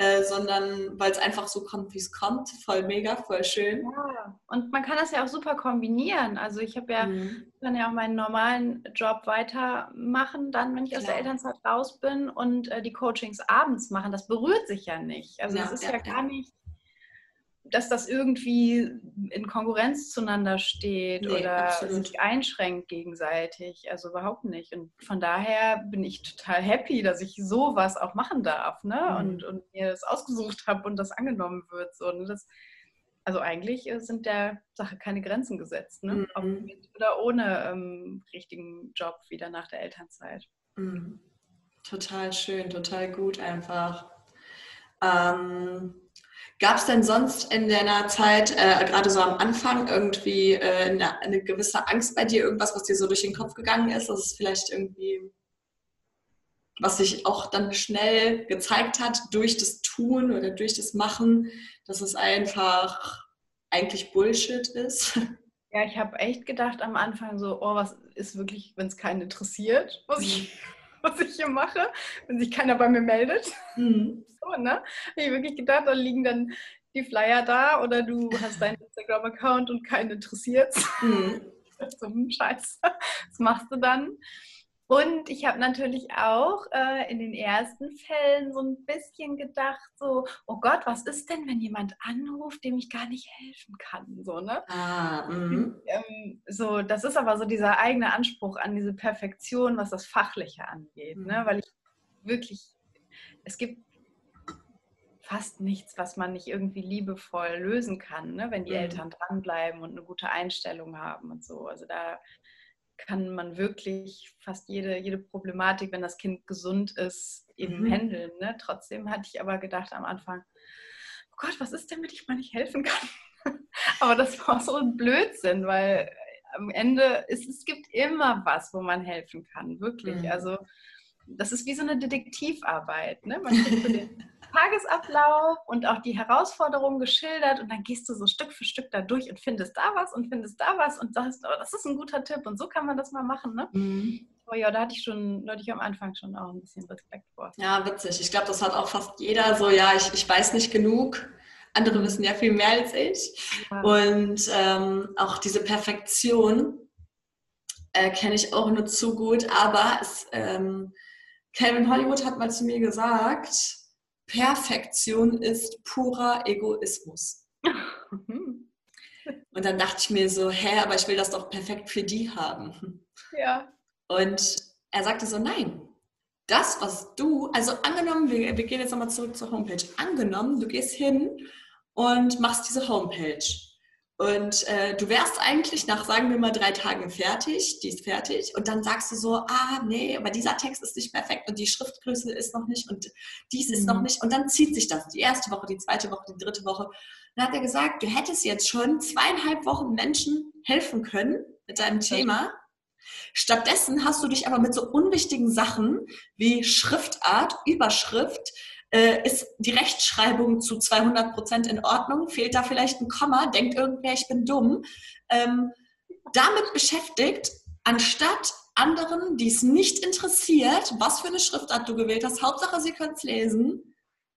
äh, sondern weil es einfach so kommt, wie es kommt. Voll mega, voll schön. Ja, und man kann das ja auch super kombinieren. Also ich habe ja, mhm. kann ja auch meinen normalen Job weitermachen, dann, wenn ich Klar. aus der Elternzeit raus bin und äh, die Coachings abends machen. Das berührt sich ja nicht. Also es ist ja, ja gar nicht dass das irgendwie in Konkurrenz zueinander steht nee, oder absolut. sich einschränkt gegenseitig. Also überhaupt nicht. Und von daher bin ich total happy, dass ich sowas auch machen darf ne? Mhm. und, und mir das ausgesucht habe und das angenommen wird. So, ne? das, also eigentlich sind der Sache keine Grenzen gesetzt. Ne? Mhm. Ob mit oder ohne ähm, richtigen Job wieder nach der Elternzeit. Mhm. Total schön, total gut einfach. Ähm, Gab es denn sonst in deiner Zeit, äh, gerade so am Anfang, irgendwie äh, eine, eine, gewisse Angst bei dir, irgendwas, was dir so durch den Kopf gegangen ist, dass es vielleicht irgendwie, was sich auch dann schnell gezeigt hat durch das Tun oder durch das Machen, dass es einfach eigentlich Bullshit ist? Ja, ich habe echt gedacht am Anfang so, oh, was ist wirklich, wenn es keinen interessiert, was ich, was ich hier mache, wenn sich keiner bei mir meldet. Mhm so, ne? Habe ich wirklich gedacht, da liegen dann die Flyer da oder du hast deinen Instagram-Account und keinen interessiert. Mhm. so ein Scheiß. Was machst du dann? Und ich habe natürlich auch äh, in den ersten Fällen so ein bisschen gedacht, so, oh Gott, was ist denn, wenn jemand anruft, dem ich gar nicht helfen kann? So, ne? Ah, mhm. ähm, so, das ist aber so dieser eigene Anspruch an diese Perfektion, was das Fachliche angeht, ne? mhm. ne? Weil ich wirklich, es gibt fast nichts, was man nicht irgendwie liebevoll lösen kann, ne? wenn die mhm. Eltern dranbleiben und eine gute Einstellung haben und so. Also da kann man wirklich fast jede, jede Problematik, wenn das Kind gesund ist, eben mhm. handeln. Ne? Trotzdem hatte ich aber gedacht am Anfang, oh Gott, was ist denn, wenn ich mal nicht helfen kann? aber das war so ein Blödsinn, weil am Ende ist es gibt immer was, wo man helfen kann, wirklich. Mhm. Also das ist wie so eine Detektivarbeit. Ne? Man kriegt so den Tagesablauf und auch die Herausforderungen geschildert und dann gehst du so Stück für Stück da durch und findest da was und findest da was und sagst, oh, das ist ein guter Tipp und so kann man das mal machen. Ne? Mhm. Oh ja, da hatte ich schon, da hatte ich am Anfang schon auch ein bisschen Respekt vor. Ja, witzig. Ich glaube, das hat auch fast jeder so, ja, ich, ich weiß nicht genug. Andere wissen ja viel mehr als ich. Ja. Und ähm, auch diese Perfektion äh, kenne ich auch nur zu gut. Aber es, ähm, Calvin Hollywood hat mal zu mir gesagt, Perfektion ist purer Egoismus. Und dann dachte ich mir so, hä, aber ich will das doch perfekt für die haben. Ja. Und er sagte so, nein, das, was du, also angenommen, wir, wir gehen jetzt nochmal zurück zur Homepage, angenommen, du gehst hin und machst diese Homepage und äh, du wärst eigentlich nach, sagen wir mal, drei Tagen fertig, die ist fertig. Und dann sagst du so, ah, nee, aber dieser Text ist nicht perfekt und die Schriftgröße ist noch nicht und dies ist mhm. noch nicht. Und dann zieht sich das die erste Woche, die zweite Woche, die dritte Woche. Dann hat er gesagt, du hättest jetzt schon zweieinhalb Wochen Menschen helfen können mit deinem Thema. Stattdessen hast du dich aber mit so unwichtigen Sachen wie Schriftart, Überschrift, äh, ist die Rechtschreibung zu 200 Prozent in Ordnung? Fehlt da vielleicht ein Komma? Denkt irgendwer, ich bin dumm? Ähm, damit beschäftigt, anstatt anderen, die es nicht interessiert, was für eine Schriftart du gewählt hast, Hauptsache sie können es lesen,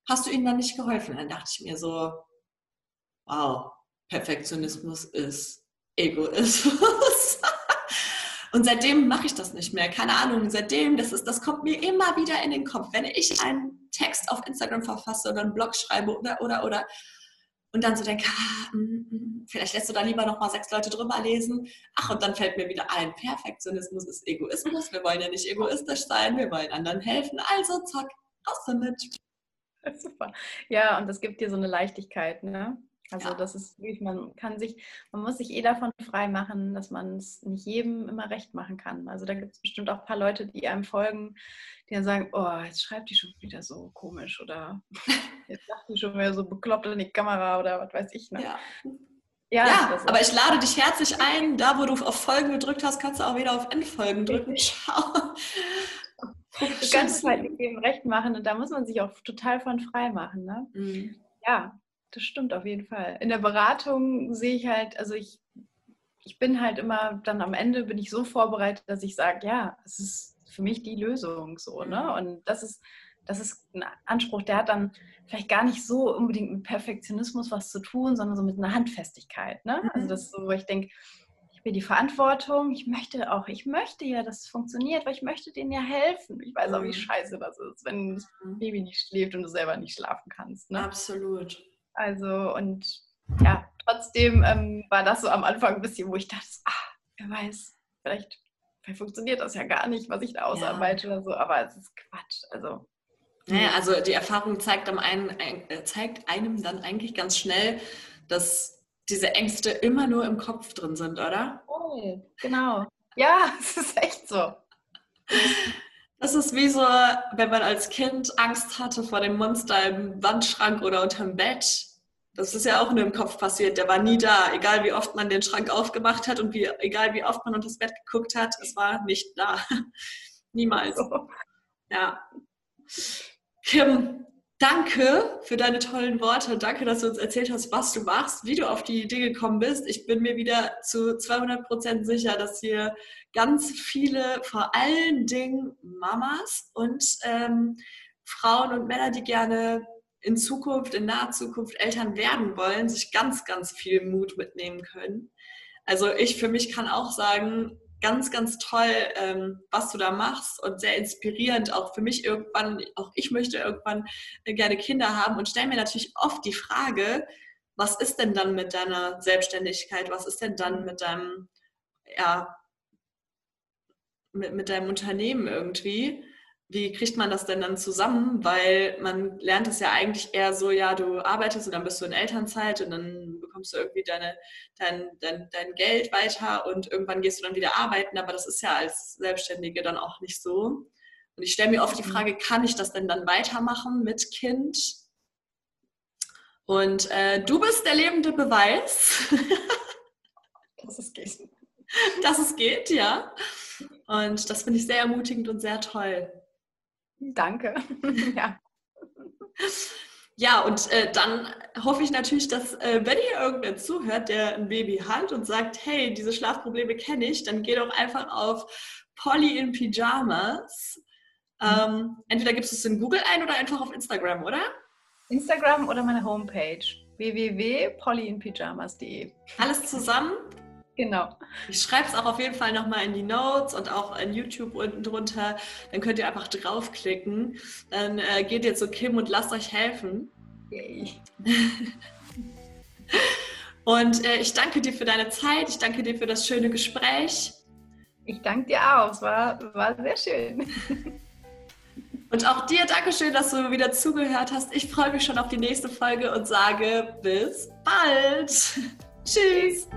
hast du ihnen dann nicht geholfen. Dann dachte ich mir so, wow, Perfektionismus ist Egoismus. Und seitdem mache ich das nicht mehr. Keine Ahnung, seitdem, das, ist, das kommt mir immer wieder in den Kopf. Wenn ich einen Text auf Instagram verfasse oder einen Blog schreibe oder, oder, oder, und dann so denke, ah, mm, mm, vielleicht lässt du da lieber noch mal sechs Leute drüber lesen. Ach, und dann fällt mir wieder ein, Perfektionismus ist Egoismus. Wir wollen ja nicht egoistisch sein, wir wollen anderen helfen. Also, zack, raus damit. Super. Ja, und das gibt dir so eine Leichtigkeit, ne? Also ja. das ist wirklich, man kann sich, man muss sich eh davon frei machen, dass man es nicht jedem immer recht machen kann. Also da gibt es bestimmt auch ein paar Leute, die einem folgen, die dann sagen, oh, jetzt schreibt die schon wieder so komisch oder jetzt sagt die schon wieder so bekloppt in die Kamera oder was weiß ich. Ne? Ja. Ja, ja aber ich lade dich herzlich ein. Da, wo du auf Folgen gedrückt hast, kannst du auch wieder auf Endfolgen drücken. Ciao. Du kannst es halt eben recht machen und da muss man sich auch total von frei machen. Ne? Mhm. Ja, das stimmt auf jeden Fall. In der Beratung sehe ich halt, also ich, ich bin halt immer dann am Ende bin ich so vorbereitet, dass ich sage, ja, es ist für mich die Lösung so. Ne? Mhm. Und das ist, das ist ein Anspruch, der hat dann vielleicht gar nicht so unbedingt mit Perfektionismus was zu tun, sondern so mit einer Handfestigkeit. Ne? Also mhm. das ist so, wo ich denke, mir die Verantwortung. Ich möchte auch, ich möchte ja, dass es funktioniert, weil ich möchte denen ja helfen. Ich weiß auch, wie mhm. scheiße das ist, wenn das. Baby nicht schläft und du selber nicht schlafen kannst. Ne? Absolut. Also und ja, trotzdem ähm, war das so am Anfang ein bisschen, wo ich dachte, ah, wer weiß, vielleicht, vielleicht funktioniert das ja gar nicht, was ich da ausarbeite ja. oder so, aber es ist Quatsch. Also naja, also die Erfahrung zeigt, einem, äh, zeigt einem dann eigentlich ganz schnell, dass diese Ängste immer nur im Kopf drin sind, oder? Oh, genau. Ja, es ist echt so. Das ist wie so, wenn man als Kind Angst hatte vor dem Monster im Wandschrank oder unterm Bett. Das ist ja auch nur im Kopf passiert. Der war nie da. Egal wie oft man den Schrank aufgemacht hat und wie, egal wie oft man unter das Bett geguckt hat, es war nicht da. Niemals. Ja. Kim, Danke für deine tollen Worte. Danke, dass du uns erzählt hast, was du machst, wie du auf die Idee gekommen bist. Ich bin mir wieder zu 200 Prozent sicher, dass hier ganz viele, vor allen Dingen Mamas und ähm, Frauen und Männer, die gerne in Zukunft, in naher Zukunft Eltern werden wollen, sich ganz, ganz viel Mut mitnehmen können. Also ich für mich kann auch sagen, ganz, ganz toll, ähm, was du da machst und sehr inspirierend auch für mich irgendwann. Auch ich möchte irgendwann äh, gerne Kinder haben und stelle mir natürlich oft die Frage, was ist denn dann mit deiner Selbstständigkeit? Was ist denn dann mit deinem, ja, mit, mit deinem Unternehmen irgendwie? Wie kriegt man das denn dann zusammen? Weil man lernt es ja eigentlich eher so, ja, du arbeitest und dann bist du in Elternzeit und dann bekommst du irgendwie deine, dein, dein, dein Geld weiter und irgendwann gehst du dann wieder arbeiten, aber das ist ja als Selbstständige dann auch nicht so. Und ich stelle mir oft die mhm. Frage, kann ich das denn dann weitermachen mit Kind? Und äh, du bist der lebende Beweis. dass es geht. Dass es geht, ja. Und das finde ich sehr ermutigend und sehr toll. Danke. ja. Ja, und äh, dann hoffe ich natürlich, dass, äh, wenn hier irgendwer zuhört, der ein Baby hat und sagt, hey, diese Schlafprobleme kenne ich, dann geh doch einfach auf Polly in Pyjamas. Ähm, entweder gibst du es in Google ein oder einfach auf Instagram, oder? Instagram oder meine Homepage www.pollyinpyjamas.de. Alles zusammen? Genau. Ich schreibe es auch auf jeden Fall nochmal in die Notes und auch in YouTube unten drunter. Dann könnt ihr einfach draufklicken. Dann äh, geht ihr zu Kim und lasst euch helfen. Yay. und äh, ich danke dir für deine Zeit. Ich danke dir für das schöne Gespräch. Ich danke dir auch. Es war, war sehr schön. Und auch dir Dankeschön, dass du wieder zugehört hast. Ich freue mich schon auf die nächste Folge und sage bis bald. Tschüss.